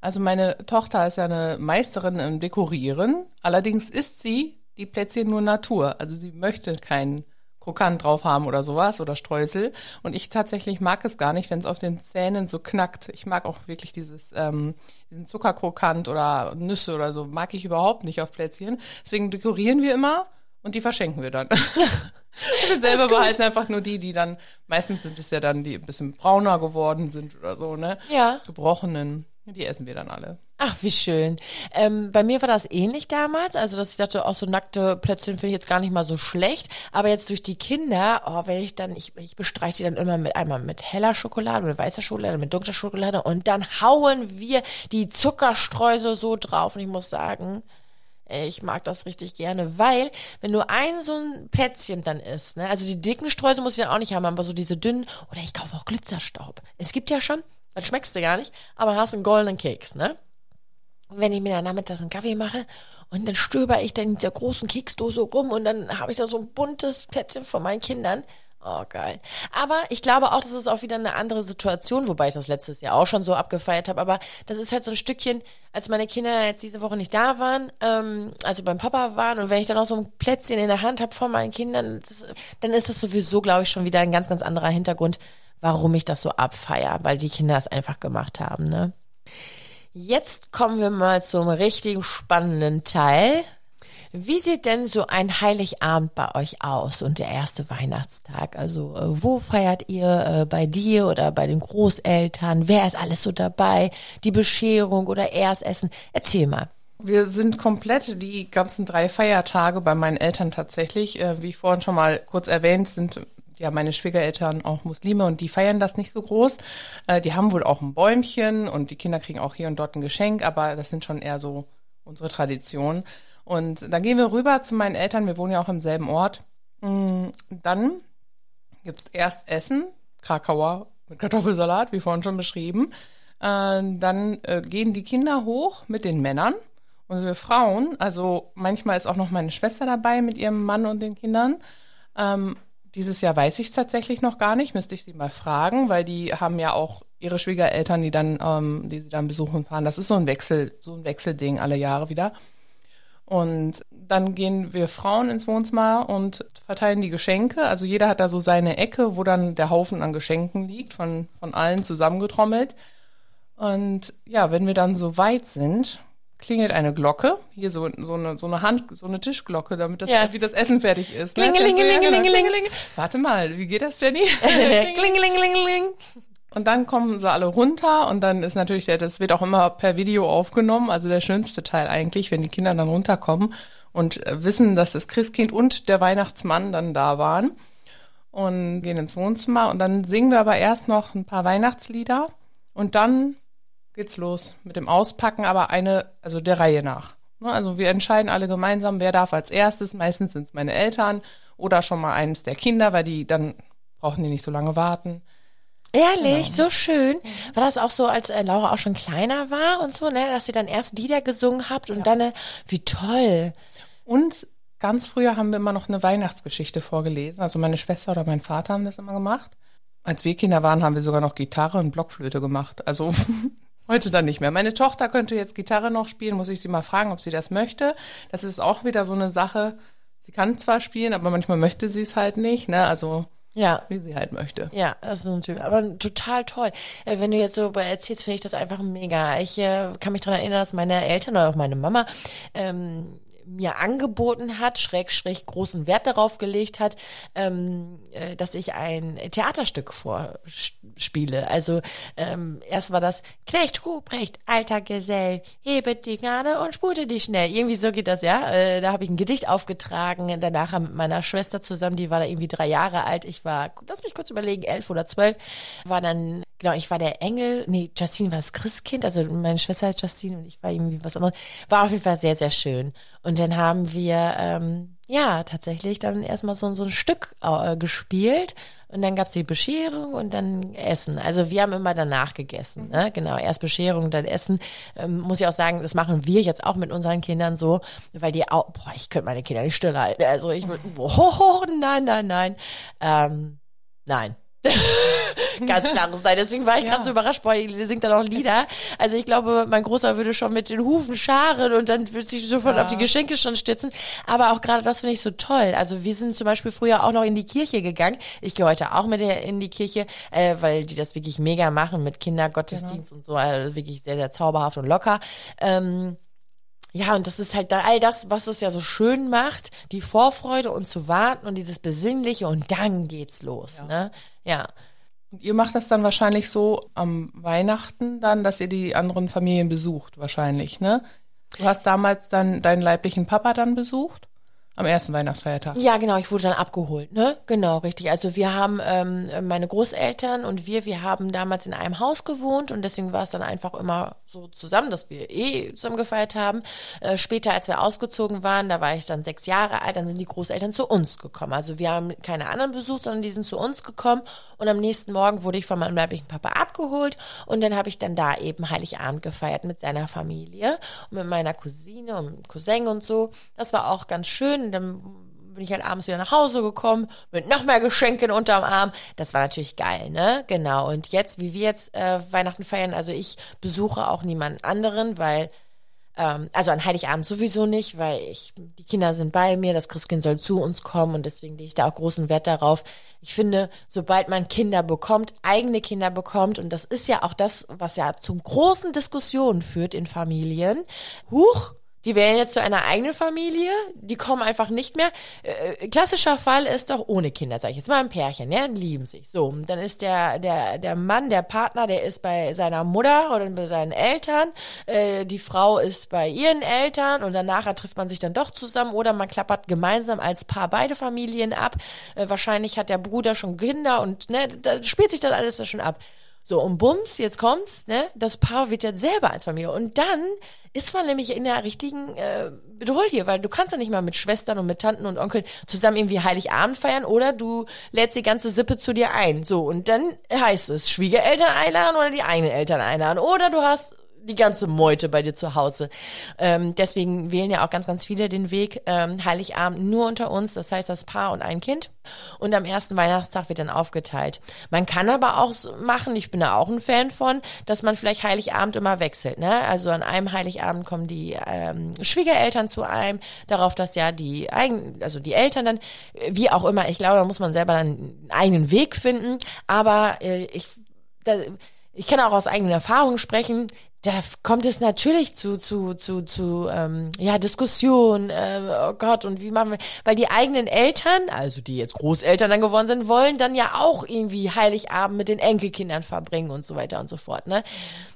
Also meine Tochter ist ja eine Meisterin im Dekorieren. Allerdings isst sie die Plätzchen nur Natur. Also sie möchte keinen Krokant drauf haben oder sowas oder Streusel. Und ich tatsächlich mag es gar nicht, wenn es auf den Zähnen so knackt. Ich mag auch wirklich dieses, ähm, diesen Zuckerkrokant oder Nüsse oder so, mag ich überhaupt nicht auf Plätzchen. Deswegen dekorieren wir immer und die verschenken wir dann. wir selber behalten einfach nur die, die dann, meistens sind es ja dann, die ein bisschen brauner geworden sind oder so, ne? Ja. Gebrochenen. Die essen wir dann alle. Ach, wie schön. Ähm, bei mir war das ähnlich damals. Also, dass ich dachte, auch so nackte Plätzchen finde ich jetzt gar nicht mal so schlecht. Aber jetzt durch die Kinder, oh, wenn ich dann, ich, ich bestreiche die dann immer mit einmal mit heller Schokolade, mit weißer Schokolade, mit dunkler Schokolade und dann hauen wir die Zuckerstreusel so drauf. Und ich muss sagen, ich mag das richtig gerne, weil wenn du ein so ein Plätzchen dann isst, ne, also die dicken Streusel muss ich dann auch nicht haben, aber so diese dünnen, oder ich kaufe auch Glitzerstaub. Es gibt ja schon dann schmeckst du gar nicht, aber hast einen goldenen Keks, ne? Wenn ich mir dann nachmittags einen Kaffee mache und dann stöber ich dann in der großen Keksdose rum und dann habe ich da so ein buntes Plätzchen von meinen Kindern. Oh, geil. Aber ich glaube auch, das ist auch wieder eine andere Situation, wobei ich das letztes Jahr auch schon so abgefeiert habe. Aber das ist halt so ein Stückchen, als meine Kinder jetzt diese Woche nicht da waren, ähm, also beim Papa waren und wenn ich dann auch so ein Plätzchen in der Hand habe von meinen Kindern, das, dann ist das sowieso, glaube ich, schon wieder ein ganz, ganz anderer Hintergrund, warum ich das so abfeier, weil die Kinder es einfach gemacht haben, ne? Jetzt kommen wir mal zum richtig spannenden Teil. Wie sieht denn so ein Heiligabend bei euch aus und der erste Weihnachtstag? Also äh, wo feiert ihr äh, bei dir oder bei den Großeltern? Wer ist alles so dabei? Die Bescherung oder Erstessen? Erzähl mal. Wir sind komplett die ganzen drei Feiertage bei meinen Eltern tatsächlich. Äh, wie vorhin schon mal kurz erwähnt, sind ja meine Schwiegereltern auch Muslime und die feiern das nicht so groß. Äh, die haben wohl auch ein Bäumchen und die Kinder kriegen auch hier und dort ein Geschenk, aber das sind schon eher so unsere Traditionen. Und dann gehen wir rüber zu meinen Eltern. Wir wohnen ja auch im selben Ort. Mm, Dann gibt's erst Essen, Krakauer mit Kartoffelsalat, wie vorhin schon beschrieben. Äh, Dann äh, gehen die Kinder hoch mit den Männern und wir Frauen, also manchmal ist auch noch meine Schwester dabei mit ihrem Mann und den Kindern. Ähm, dieses Jahr weiß ich es tatsächlich noch gar nicht, müsste ich sie mal fragen, weil die haben ja auch ihre Schwiegereltern, die dann, ähm, die sie dann besuchen fahren. Das ist so ein Wechsel, so ein Wechselding alle Jahre wieder. Und dann gehen wir Frauen ins Wohnzimmer und verteilen die Geschenke. Also jeder hat da so seine Ecke, wo dann der Haufen an Geschenken liegt, von, von allen zusammengetrommelt. Und ja, wenn wir dann so weit sind, klingelt eine Glocke, hier so, so, eine, so eine Hand, so eine Tischglocke, damit das, Ja. wie das Essen fertig ist. ne? Klingelingelingelingeling. Warte mal, wie geht das, Jenny? Klingelingelingeling. Und dann kommen sie alle runter und dann ist natürlich, der, das wird auch immer per Video aufgenommen, also der schönste Teil eigentlich, wenn die Kinder dann runterkommen und äh, wissen, dass das Christkind und der Weihnachtsmann dann da waren und gehen ins Wohnzimmer und dann singen wir aber erst noch ein paar Weihnachtslieder und dann geht's los mit dem Auspacken, aber eine, also der Reihe nach. Ne, Also wir entscheiden alle gemeinsam, wer darf als erstes. Meistens sind es meine Eltern oder schon mal eines der Kinder, weil die dann brauchen die nicht so lange warten. Ehrlich, so schön. War das auch so, als äh, Laura auch schon kleiner war und so, ne, dass ihr dann erst Lieder gesungen habt und dann, äh, wie toll. Und ganz früher haben wir immer noch eine Weihnachtsgeschichte vorgelesen. Also meine Schwester oder mein Vater haben das immer gemacht. Als wir Kinder waren, haben wir sogar noch Gitarre und Blockflöte gemacht. Also heute dann nicht mehr. Meine Tochter könnte jetzt Gitarre noch spielen, muss ich sie mal fragen, ob sie das möchte. Das ist auch wieder so eine Sache. Sie kann zwar spielen, aber manchmal möchte sie es halt nicht. Ne? Also Ja. wie sie halt möchte. Ja, das ist natürlich, aber total toll. Äh, Wenn du jetzt so erzählst, finde ich das einfach mega. Ich äh, kann mich daran erinnern, dass meine Eltern oder auch meine Mama ähm, mir angeboten hat, schräg, schräg großen Wert darauf gelegt hat, ähm, äh, dass ich ein Theaterstück vorspiele. Also ähm, erst war das Knecht Ruprecht, alter Gesell, hebet die Gnade und spute die schnell. Irgendwie so geht das, ja. Äh, da habe ich ein Gedicht aufgetragen, danach mit meiner Schwester zusammen, die war da irgendwie drei Jahre alt. Ich war, lass mich kurz überlegen, elf oder zwölf, war dann Genau, ich war der Engel, nee, Justine war das Christkind, also meine Schwester heißt Justine und ich war irgendwie was anderes. War auf jeden Fall sehr, sehr schön. Und dann haben wir, ähm, ja, tatsächlich dann erstmal so, so ein Stück äh, gespielt und dann gab's die Bescherung und dann Essen. Also wir haben immer danach gegessen, ne? Genau, erst Bescherung, dann Essen. Ähm, muss ich auch sagen, das machen wir jetzt auch mit unseren Kindern so, weil die auch, boah, ich könnte meine Kinder nicht stillhalten. Also ich würde, oh, nein, nein, nein. Ähm, nein. Ganz klares Nein. Deswegen war ich Ja. gerade so überrascht, boah, ihr singt da noch Lieder. Also ich glaube, mein Großer würde schon mit den Hufen scharen und dann würde sich sofort Ja. auf die Geschenke schon stützen. Aber auch gerade das finde ich so toll. Also wir sind zum Beispiel früher auch noch in die Kirche gegangen. Ich gehe heute auch mit in die Kirche, äh, weil die das wirklich mega machen mit Kindergottesdienst und so. Also wirklich sehr, sehr zauberhaft und locker. Ähm, ja, und das ist halt da all das, was es ja so schön macht, die Vorfreude und zu warten und dieses Besinnliche und dann geht's los, ne? Ja. Und ihr macht das dann wahrscheinlich so am Weihnachten dann, dass ihr die anderen Familien besucht, wahrscheinlich, ne? Du hast damals dann deinen leiblichen Papa dann besucht? Am ersten Weihnachtsfeiertag. Ja, genau, ich wurde dann abgeholt, ne? Genau, richtig. Also wir haben ähm, meine Großeltern und wir, wir haben damals in einem Haus gewohnt und deswegen war es dann einfach immer so zusammen, dass wir eh zusammen gefeiert haben. Äh, später, als wir ausgezogen waren, da war ich dann sechs Jahre alt, dann sind die Großeltern zu uns gekommen. Also wir haben keine anderen besucht, sondern die sind zu uns gekommen und am nächsten Morgen wurde ich von meinem leiblichen Papa abgeholt und dann habe ich dann da eben Heiligabend gefeiert mit seiner Familie und mit meiner Cousine und Cousin und so. Das war auch ganz schön. Dann bin ich halt abends wieder nach Hause gekommen mit noch mehr Geschenken unterm Arm. Das war natürlich geil, ne? Genau. Und jetzt, wie wir jetzt äh, Weihnachten feiern, also ich besuche auch niemanden anderen, weil ähm, also an Heiligabend sowieso nicht, weil ich, die Kinder sind bei mir, das Christkind soll zu uns kommen und deswegen lege ich da auch großen Wert darauf. Ich finde, sobald man Kinder bekommt, eigene Kinder bekommt, und das ist ja auch das, was ja zu großen Diskussionen führt in Familien, huch, die wählen jetzt zu einer eigenen Familie, die kommen einfach nicht mehr. Äh, klassischer Fall ist doch ohne Kinder, sag ich jetzt mal ein Pärchen, ja, lieben sich. So, dann ist der der der Mann, der Partner, der ist bei seiner Mutter oder bei seinen Eltern, äh, die Frau ist bei ihren Eltern und danach trifft man sich dann doch zusammen oder man klappert gemeinsam als Paar beide Familien ab. Äh, wahrscheinlich hat der Bruder schon Kinder und ne, da spielt sich dann alles schon ab. So, und bums, jetzt kommt's, ne? Das Paar wird jetzt selber als Familie. Und dann ist man nämlich in der richtigen äh, Bedrohung hier, weil du kannst ja nicht mal mit Schwestern und mit Tanten und Onkeln zusammen irgendwie Heiligabend feiern oder du lädst die ganze Sippe zu dir ein. So, und dann heißt es, Schwiegereltern einladen oder die eigenen Eltern einladen. Oder du hast die ganze Meute bei dir zu Hause. Ähm, deswegen wählen ja auch ganz, ganz viele den Weg ähm, Heiligabend nur unter uns, das heißt das Paar und ein Kind. Und am ersten Weihnachtstag wird dann aufgeteilt. Man kann aber auch so machen, ich bin da auch ein Fan von, dass man vielleicht Heiligabend immer wechselt. Ne? Also an einem Heiligabend kommen die ähm, Schwiegereltern zu einem, darauf, dass ja die eigen, also die Eltern dann, wie auch immer, ich glaube, da muss man selber dann einen eigenen Weg finden. Aber äh, ich da, ich kann auch aus eigenen Erfahrungen sprechen da kommt es natürlich zu zu zu zu ähm, ja Diskussion äh, oh Gott und wie machen wir weil die eigenen Eltern also die jetzt Großeltern dann geworden sind wollen dann ja auch irgendwie Heiligabend mit den Enkelkindern verbringen und so weiter und so fort ne?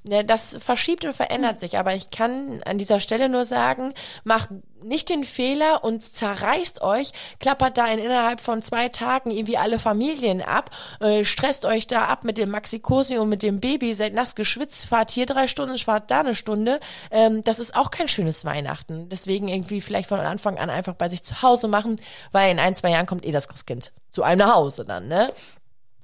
Ja, das verschiebt und verändert sich aber ich kann an dieser Stelle nur sagen macht nicht den Fehler und zerreißt euch, klappert da in innerhalb von zwei Tagen irgendwie alle Familien ab, äh, stresst euch da ab mit dem Maxikosi und mit dem Baby, seid nass geschwitzt, fahrt hier drei Stunden, fahrt da eine Stunde. Ähm, das ist auch kein schönes Weihnachten. Deswegen irgendwie vielleicht von Anfang an einfach bei sich zu Hause machen, weil in ein, zwei Jahren kommt eh das Christkind zu einem nach Hause dann, ne?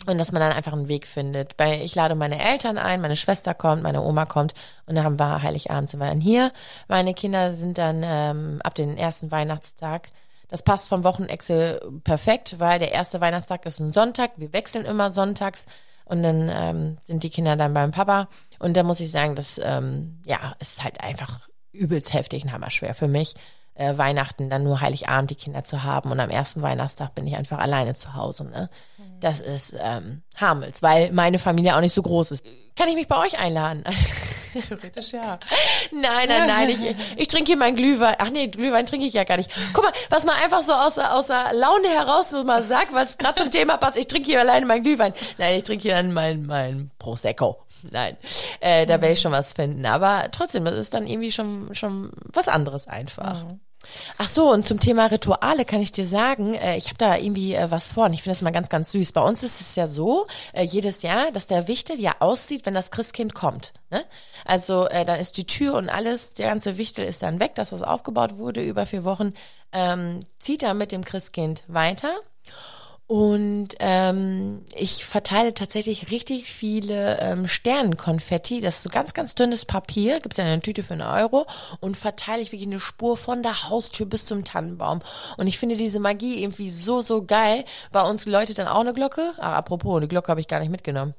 Und dass man dann einfach einen Weg findet. Bei, ich lade meine Eltern ein, meine Schwester kommt, meine Oma kommt und dann haben wir Heiligabend sind wir dann hier. Meine Kinder sind dann ähm, ab den ersten Weihnachtstag. Das passt vom Wochenexel perfekt, weil der erste Weihnachtstag ist ein Sonntag. Wir wechseln immer sonntags und dann ähm, sind die Kinder dann beim Papa. Und da muss ich sagen, das ähm, ja ist halt einfach übelst heftig und hammerschwer für mich äh, Weihnachten dann nur Heiligabend die Kinder zu haben und am ersten Weihnachtstag bin ich einfach alleine zu Hause. Ne? Mhm. Das ist ähm, harmels, weil meine Familie auch nicht so groß ist. Kann ich mich bei euch einladen? Theoretisch ja. nein, nein, nein. Ich, ich trinke hier meinen Glühwein. Ach nee, Glühwein trinke ich ja gar nicht. Guck mal, was man einfach so aus, aus der Laune heraus so mal sagt, was gerade zum Thema passt. Ich trinke hier alleine meinen Glühwein. Nein, ich trinke hier dann mein, mein Prosecco. Nein, äh, da werde ich schon was finden. Aber trotzdem, das ist dann irgendwie schon, schon was anderes einfach. Mhm. Ach so, und zum Thema Rituale kann ich dir sagen, äh, ich habe da irgendwie äh, was vor und ich finde das mal ganz, ganz süß. Bei uns ist es ja so, äh, jedes Jahr, dass der Wichtel ja aussieht, wenn das Christkind kommt. Ne? Also äh, dann ist die Tür und alles, der ganze Wichtel ist dann weg, dass das aufgebaut wurde über vier Wochen, ähm, zieht er mit dem Christkind weiter. Und ähm, ich verteile tatsächlich richtig viele ähm, Sternenkonfetti. Das ist so ganz, ganz dünnes Papier, gibt's ja in einer Tüte für einen Euro. Und verteile ich wirklich eine Spur von der Haustür bis zum Tannenbaum. Und ich finde diese Magie irgendwie so, so geil. Bei uns läutet dann auch eine Glocke. Ah, apropos, eine Glocke habe ich gar nicht mitgenommen.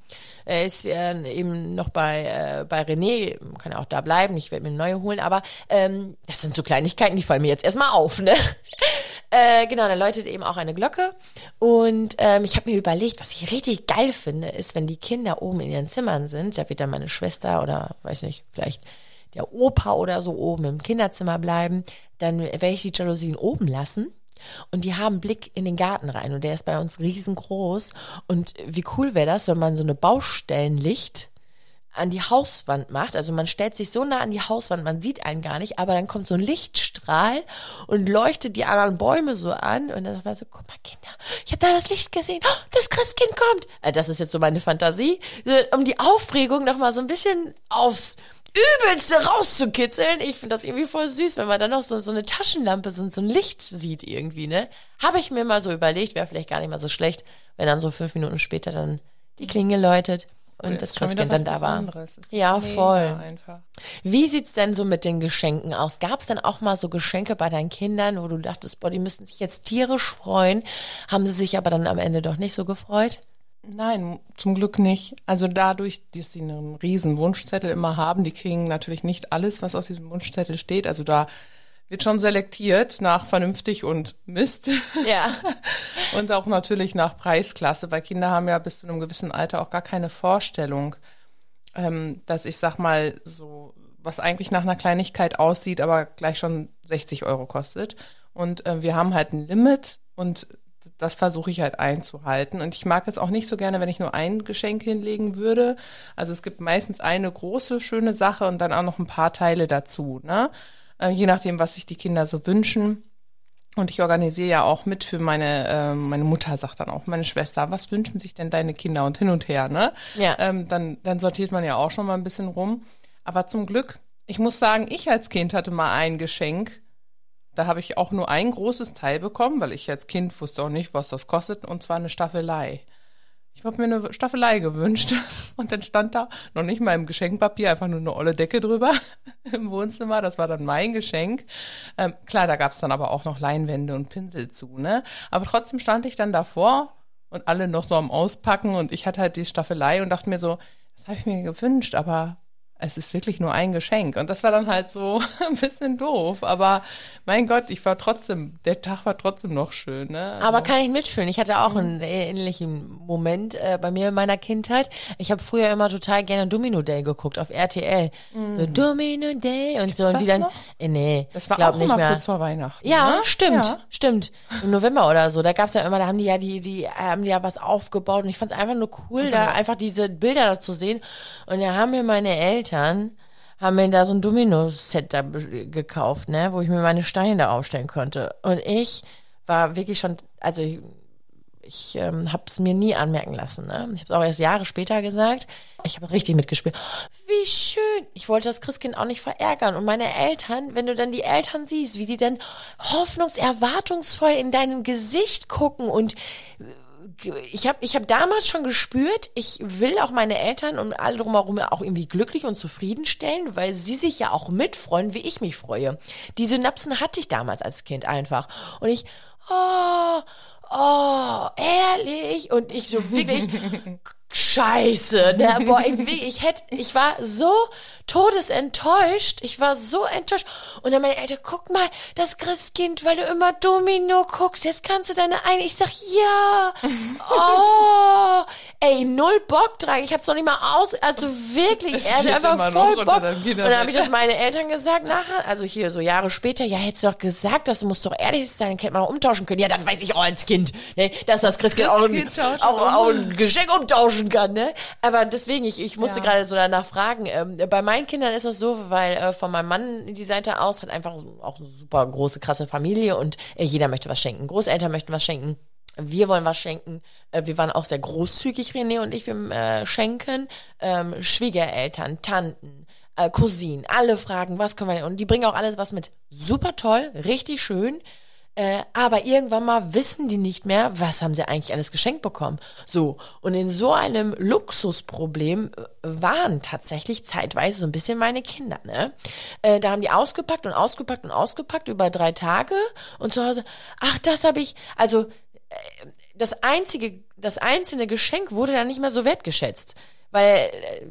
Er ist äh, eben noch bei, äh, bei René, kann ja auch da bleiben. Ich werde mir eine neue holen. Aber ähm, das sind so Kleinigkeiten, die fallen mir jetzt erstmal auf, ne? Äh, genau, da läutet eben auch eine Glocke. Und ähm, ich habe mir überlegt, was ich richtig geil finde, ist, wenn die Kinder oben in ihren Zimmern sind, da wird dann meine Schwester oder weiß nicht, vielleicht der Opa oder so oben im Kinderzimmer bleiben, dann werde ich die Jalousien oben lassen. Und die haben Blick in den Garten rein und der ist bei uns riesengroß. Und wie cool wäre das, wenn man so eine Baustellenlicht an die Hauswand macht. Also man stellt sich so nah an die Hauswand, man sieht einen gar nicht, aber dann kommt so ein Lichtstrahl und leuchtet die anderen Bäume so an. Und dann sagt man so, guck mal, Kinder, ich habe da das Licht gesehen. Oh, das Christkind kommt. Äh, das ist jetzt so meine Fantasie, um die Aufregung noch mal so ein bisschen aufs Übelste rauszukitzeln. Ich finde das irgendwie voll süß, wenn man dann noch so, so eine Taschenlampe, so, so ein Licht sieht irgendwie, ne? Habe ich mir mal so überlegt, wäre vielleicht gar nicht mal so schlecht, wenn dann so fünf Minuten später dann die Klinge läutet und das Christkind dann da war. Ja, voll. Einfach. Wie sieht's denn so mit den Geschenken aus? Gab's denn auch mal so Geschenke bei deinen Kindern, wo du dachtest, boah, die müssten sich jetzt tierisch freuen, haben sie sich aber dann am Ende doch nicht so gefreut? Nein, zum Glück nicht. Also dadurch, dass sie einen riesen Wunschzettel immer haben, die kriegen natürlich nicht alles, was auf diesem Wunschzettel steht. Also da wird schon selektiert nach vernünftig und Mist. Ja. und auch natürlich nach Preisklasse, weil Kinder haben ja bis zu einem gewissen Alter auch gar keine Vorstellung, ähm, dass ich sag mal so, was eigentlich nach einer Kleinigkeit aussieht, aber gleich schon 60 Euro kostet. Und äh, wir haben halt ein Limit und das versuche ich halt einzuhalten. Und ich mag es auch nicht so gerne, wenn ich nur ein Geschenk hinlegen würde. Also es gibt meistens eine große, schöne Sache und dann auch noch ein paar Teile dazu. Ne? Äh, je nachdem, was sich die Kinder so wünschen. Und ich organisiere ja auch mit für meine, äh, meine Mutter sagt dann auch, meine Schwester, was wünschen sich denn deine Kinder und hin und her, ne? Ja. Ähm, dann, dann sortiert man ja auch schon mal ein bisschen rum. Aber zum Glück, ich muss sagen, ich als Kind hatte mal ein Geschenk. Da habe ich auch nur ein großes Teil bekommen, weil ich als Kind wusste auch nicht, was das kostet, und zwar eine Staffelei. Ich habe mir eine Staffelei gewünscht. Und dann stand da noch nicht mal im Geschenkpapier, einfach nur eine olle Decke drüber im Wohnzimmer. Das war dann mein Geschenk. Ähm, klar, da gab es dann aber auch noch Leinwände und Pinsel zu, ne? Aber trotzdem stand ich dann davor und alle noch so am Auspacken und ich hatte halt die Staffelei und dachte mir so, das habe ich mir gewünscht, aber es ist wirklich nur ein Geschenk. Und das war dann halt so ein bisschen doof. Aber mein Gott, ich war trotzdem, der Tag war trotzdem noch schön. Ne? Also, Aber kann ich mitfühlen. Ich hatte auch einen ähnlichen Moment äh, bei mir in meiner Kindheit. Ich habe früher immer total gerne Domino Day geguckt auf RTL. So Domino Day und so. Und wie dann, noch? äh, nee, das war glaub auch nicht immer mehr. kurz vor Weihnachten. Ja, ne? stimmt, Ja. stimmt. Im November oder so, da gab's ja immer, da haben die ja die, die haben die ja was aufgebaut und ich fand's einfach nur cool, da einfach diese Bilder da zu sehen. Und da haben mir meine Eltern haben mir da so ein Domino-Set da gekauft, ne, wo ich mir meine Steine da aufstellen konnte. Und ich war wirklich schon, also ich, ich ähm, habe es mir nie anmerken lassen. Ne? Ich habe es auch erst Jahre später gesagt. Ich habe richtig mitgespielt. Wie schön. Ich wollte das Christkind auch nicht verärgern. Und meine Eltern, wenn du dann die Eltern siehst, wie die dann hoffnungserwartungsvoll in dein Gesicht gucken und ich habe ich hab damals schon gespürt, ich will auch meine Eltern und alle drumherum auch irgendwie glücklich und zufriedenstellen, weil sie sich ja auch mitfreuen, wie ich mich freue. Die Synapsen hatte ich damals als Kind einfach. Und ich, oh, oh, ehrlich? Und ich so wirklich, scheiße, ne? Boah, ich, ich hätte, ich war so todesenttäuscht. Ich war so enttäuscht. Und dann meine Eltern, guck mal, das Christkind, weil du immer Domino guckst, jetzt kannst du deine eine. Ich sag, ja. Oh, ey, null Bock dran. Ich hab's noch nicht mal aus, also wirklich, Es er hat einfach voll Bock. Und Kinderbett. dann habe ich das meinen Eltern gesagt nachher, also hier so Jahre später, ja, hättest du doch gesagt, dass du musst doch ehrlich sein, dann hätte man auch umtauschen können. Ja, dann weiß ich auch als Kind, ne, dass das Christkind, auch, ein, Christkind auch, auch ein Geschenk umtauschen kann, ne? Aber deswegen, ich, ich musste Ja. gerade so danach fragen. Ähm, bei meinen Kindern ist das so, weil äh, von meinem Mann die Seite aus hat einfach auch eine super große, krasse Familie und äh, jeder möchte was schenken. Großeltern möchten was schenken. Wir wollen was schenken. Äh, wir waren auch sehr großzügig, René und ich, wir äh, schenken. Ähm, Schwiegereltern, Tanten, äh, Cousinen, alle fragen, was können wir denn? Und die bringen auch alles was mit. Super toll, richtig schön. Äh, aber irgendwann mal wissen die nicht mehr, was haben sie eigentlich alles geschenkt bekommen. So, und in so einem Luxusproblem äh, waren tatsächlich zeitweise so ein bisschen meine Kinder. Ne? Äh, da haben die ausgepackt und ausgepackt und ausgepackt über drei Tage und zu Hause, ach, das habe ich, also das einzige, das einzelne Geschenk wurde dann nicht mehr so wertgeschätzt. Weil äh,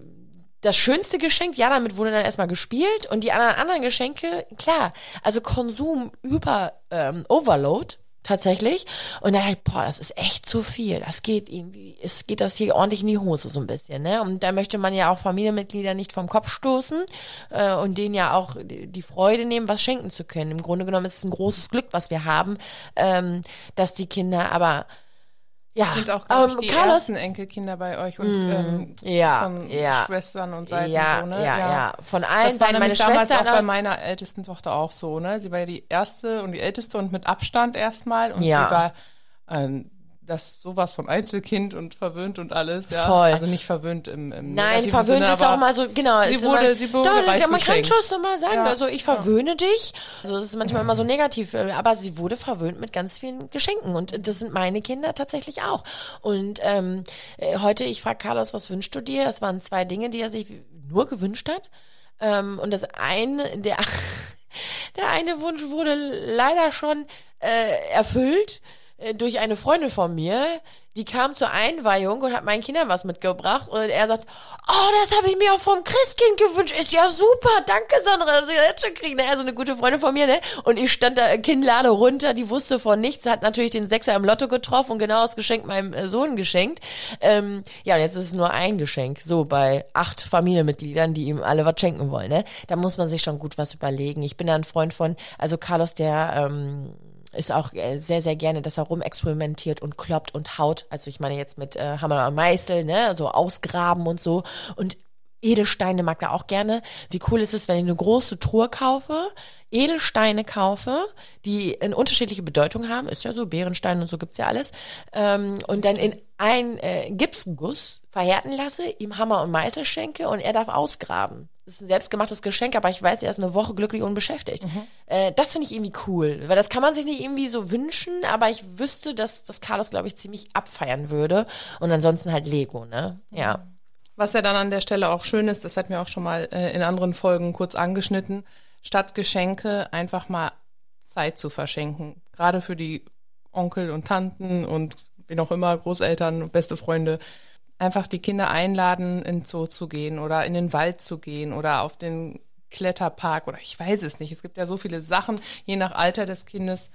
das schönste Geschenk, ja, damit wurde dann erstmal gespielt und die anderen anderen Geschenke, klar, also Konsum über ähm, Overload tatsächlich und dann halt, boah, das ist echt zu viel. Das geht irgendwie, es geht das hier ordentlich in die Hose so ein bisschen, ne? Und da möchte man ja auch Familienmitglieder nicht vom Kopf stoßen äh, und denen ja auch die die Freude nehmen, was schenken zu können. Im Grunde genommen ist es ein großes Glück, was wir haben, ähm, dass die Kinder, aber ja, Sind auch, glaube ich, ähm, die Carlos, ersten Enkelkinder bei euch und ähm, ja, von ja. Schwestern und Seiten ja, so, ne? ja, ja, von allen Das war Seiten. Meine damals Schwester auch bei meiner ältesten Tochter auch so, ne? Sie war ja die erste und die älteste und mit Abstand erstmal und Ja. sie war ähm, das sowas von Einzelkind und verwöhnt und alles, ja. Voll. Also nicht verwöhnt im, im Nein, verwöhnt Sinne, ist auch mal so, genau. sie wurde- immer, sie wurde Doch, Man kann beschenkt. schon mal sagen, Ja. also ich verwöhne dich. Also das ist manchmal immer so negativ, aber sie wurde verwöhnt mit ganz vielen Geschenken und das sind meine Kinder tatsächlich auch. Und ähm, äh, heute, ich frage Carlos, was wünschst du dir? Das waren zwei Dinge, die er sich nur gewünscht hat. Ähm, und das eine, der, der eine Wunsch wurde leider schon äh, erfüllt äh, durch eine Freundin von mir, die kam zur Einweihung und hat meinen Kindern was mitgebracht und er sagt, oh, das habe ich mir auch vom Christkind gewünscht, ist ja super, danke Sandra, dass ich das jetzt schon kriege, ne? Also eine gute Freundin von mir, ne? Und ich stand da, äh, Kinnlade runter, die wusste von nichts, hat natürlich den Sechser im Lotto getroffen und genau das Geschenk meinem äh, Sohn geschenkt. Ähm, ja, und jetzt ist es nur ein Geschenk, so bei acht Familienmitgliedern, die ihm alle was schenken wollen, ne? Da muss man sich schon gut was überlegen. Ich bin da ein Freund von, also Carlos, der, ähm, ist auch äh, sehr, sehr gerne, dass er rumexperimentiert und kloppt und haut. Also ich meine jetzt mit äh, Hammer und Meißel, ne, so ausgraben und so. Und Edelsteine mag er auch gerne. Wie cool ist es, wenn ich eine große Truhe kaufe, Edelsteine kaufe, die in unterschiedliche Bedeutung haben, ist ja so, Bärenstein und so gibt's ja alles, ähm, und dann in ein äh, Gipsguss verhärten lasse, ihm Hammer und Meißel schenke und er darf ausgraben. Das ist ein selbstgemachtes Geschenk, aber ich weiß, er ist eine Woche glücklich und beschäftigt. Mhm. Äh, das finde ich irgendwie cool, weil das kann man sich nicht irgendwie so wünschen, aber ich wüsste, dass das Carlos, glaube ich, ziemlich abfeiern würde. Und ansonsten halt Lego, ne? Ja. Was ja dann an der Stelle auch schön ist, das hat mir auch schon mal äh, in anderen Folgen kurz angeschnitten, statt Geschenke einfach mal Zeit zu verschenken. Gerade für die Onkel und Tanten und wie noch immer, Großeltern, beste Freunde. Einfach die Kinder einladen, in den Zoo zu gehen oder in den Wald zu gehen oder auf den Kletterpark oder ich weiß es nicht. Es gibt ja so viele Sachen, je nach Alter des Kindes.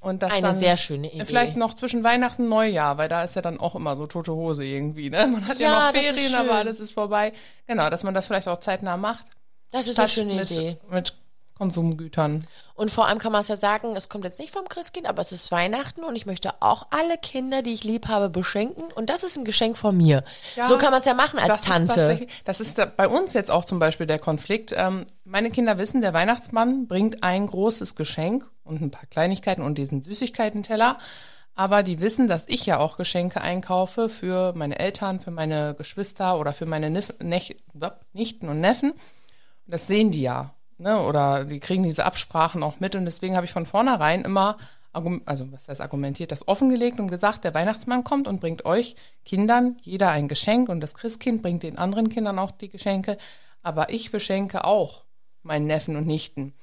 Und das Eine dann sehr schöne Idee. Vielleicht noch zwischen Weihnachten und Neujahr, weil da ist ja dann auch immer so tote Hose irgendwie. Ne? Man hat ja, Ja, noch Ferien, aber alles ist vorbei. Genau, dass man das vielleicht auch zeitnah macht. Das ist eine schöne mit, Idee. Mit Konsumgütern. Und vor allem kann man es ja sagen, es kommt jetzt nicht vom Christkind, aber es ist Weihnachten und ich möchte auch alle Kinder, die ich lieb habe, beschenken. Und das ist ein Geschenk von mir. Ja, so kann man es ja machen als das Ist Tante. tatsächlich- das ist bei uns jetzt auch zum Beispiel der Konflikt. Ähm, meine Kinder wissen, der Weihnachtsmann bringt ein großes Geschenk und ein paar Kleinigkeiten und diesen Süßigkeitenteller. Aber die wissen, dass ich ja auch Geschenke einkaufe für meine Eltern, für meine Geschwister oder für meine Nif Nech Nichten und Neffen. Das sehen die ja. Ne? Oder die kriegen diese Absprachen auch mit. Und deswegen habe ich von vornherein immer, also was heißt argumentiert, das offengelegt und gesagt, der Weihnachtsmann kommt und bringt euch Kindern jeder ein Geschenk und das Christkind bringt den anderen Kindern auch die Geschenke. Aber ich beschenke auch meinen Neffen und Nichten.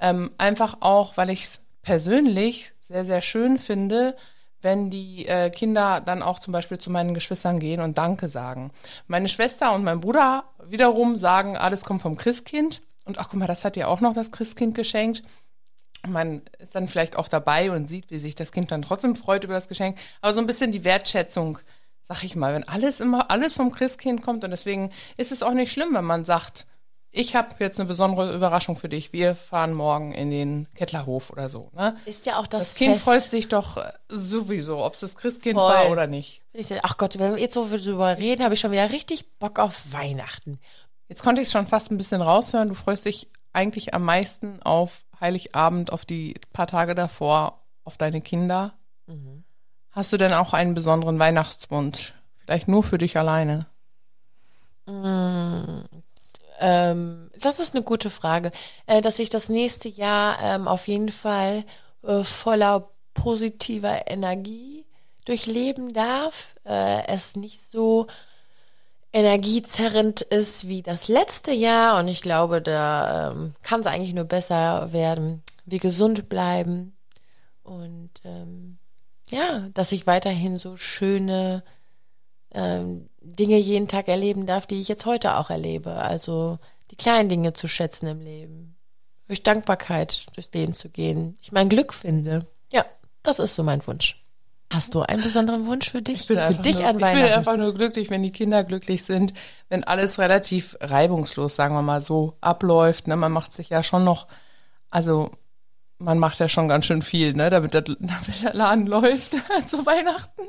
Ähm, einfach auch, weil ich es persönlich sehr, sehr schön finde, wenn die äh, Kinder dann auch zum Beispiel zu meinen Geschwistern gehen und Danke sagen. Meine Schwester und mein Bruder wiederum sagen, alles kommt vom Christkind. Und ach guck mal, das hat ja auch noch das Christkind geschenkt. Man ist dann vielleicht auch dabei und sieht, wie sich das Kind dann trotzdem freut über das Geschenk. Aber so ein bisschen die Wertschätzung, sag ich mal, wenn alles immer, alles vom Christkind kommt. Und deswegen ist es auch nicht schlimm, wenn man sagt, ich habe jetzt eine besondere Überraschung für dich. Wir fahren morgen in den Kettlerhof oder so. Ne? Ist ja auch das, Das Kind Fest. freut sich doch äh, sowieso, ob es das Christkind Voll. war oder nicht. Ich sag, Ach Gott, wenn wir jetzt so drüber reden, habe ich schon wieder richtig Bock auf Weihnachten. Jetzt konnte ich schon fast ein bisschen raushören. Du freust dich eigentlich am meisten auf Heiligabend, auf die paar Tage davor, auf deine Kinder. Mhm. Hast du denn auch einen besonderen Weihnachtswunsch? Vielleicht nur für dich alleine? Ähm, das ist eine gute Frage. Äh, dass ich das nächste Jahr ähm, auf jeden Fall äh, voller positiver Energie durchleben darf. Äh, es nicht so energiezerrend ist wie das letzte Jahr und ich glaube, da ähm, kann es eigentlich nur besser werden. Wir gesund bleiben und ähm, ja, dass ich weiterhin so schöne ähm, Dinge jeden Tag erleben darf, die ich jetzt heute auch erlebe. Also die kleinen Dinge zu schätzen im Leben. Durch Dankbarkeit durchs Leben zu gehen. Ich mein Glück finde. Ja, das ist so mein Wunsch. Hast du einen besonderen Wunsch für dich? Ich bin, für dich nur, an ich bin Weihnachten? einfach nur glücklich, wenn die Kinder glücklich sind, wenn alles relativ reibungslos, sagen wir mal so, abläuft. Ne? Man macht sich ja schon noch, also man macht ja schon ganz schön viel, ne? damit, der, damit der Laden läuft zu Weihnachten.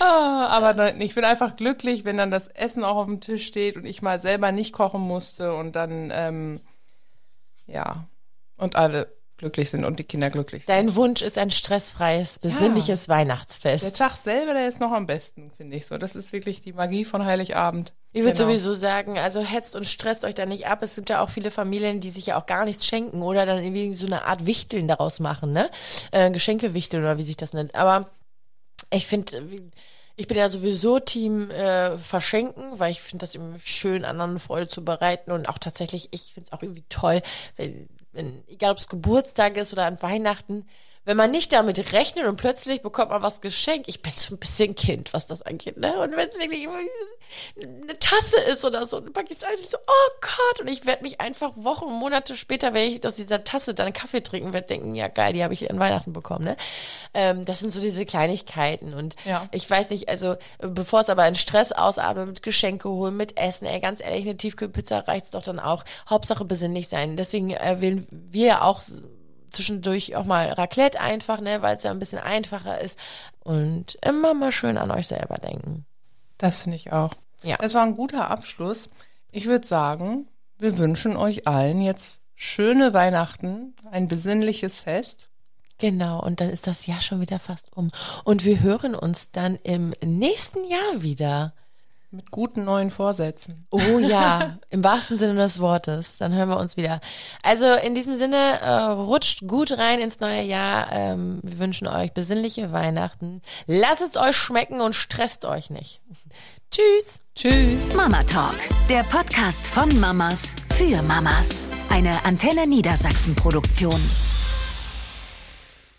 Ah, aber dann, ich bin einfach glücklich, wenn dann das Essen auch auf dem Tisch steht und ich mal selber nicht kochen musste und dann, ähm, ja, und alle glücklich sind und die Kinder glücklich sind. Dein Wunsch ist ein stressfreies, besinnliches Der Weihnachtsfest. Tag selber, der ist noch am besten, finde ich so. Das ist wirklich die Magie von Heiligabend. Ich würde Genau. sowieso sagen, also hetzt und stresst euch da nicht ab. Es gibt ja auch viele Familien, die sich ja auch gar nichts schenken oder dann irgendwie so eine Art Wichteln daraus machen, ne? Äh, Geschenkewichteln oder wie sich das nennt. Aber ich finde, ich bin ja sowieso Team äh, verschenken, weil ich finde das irgendwie schön, anderen Freude zu bereiten und auch tatsächlich, ich finde es auch irgendwie toll, wenn, egal ob es Geburtstag ist oder an Weihnachten, wenn man nicht damit rechnet und plötzlich bekommt man was geschenkt. Ich bin so ein bisschen Kind, was das angeht, ne? Und wenn es wirklich eine Tasse ist oder so, dann packe ich es eigentlich so, oh Gott, und ich werde mich einfach Wochen und Monate später, wenn ich aus dieser Tasse dann Kaffee trinken werde, denken, ja geil, die habe ich an Weihnachten bekommen, ne? Ähm, das sind so diese Kleinigkeiten und Ja. ich weiß nicht, also bevor es aber in Stress ausartet, mit Geschenke holen, mit Essen, ey, ganz ehrlich, eine Tiefkühlpizza reicht's doch dann auch. Hauptsache besinnlich sein. Deswegen äh, wählen wir auch zwischendurch auch mal Raclette einfach, ne, weil es ja ein bisschen einfacher ist. Und immer mal schön an euch selber denken. Das finde ich auch. Ja. Das war ein guter Abschluss. Ich würde sagen, wir wünschen euch allen jetzt schöne Weihnachten, ein besinnliches Fest. Genau, und dann ist das Jahr schon wieder fast um. Und wir hören uns dann im nächsten Jahr wieder. Mit guten neuen Vorsätzen. Oh ja, im wahrsten Sinne des Wortes. Dann hören wir uns wieder. Also in diesem Sinne, äh, rutscht gut rein ins neue Jahr. Ähm, wir wünschen euch besinnliche Weihnachten. Lasst es euch schmecken und stresst euch nicht. Tschüss. Tschüss. Mama Talk, der Podcast von Mamas für Mamas. Eine Antenne Niedersachsen Produktion.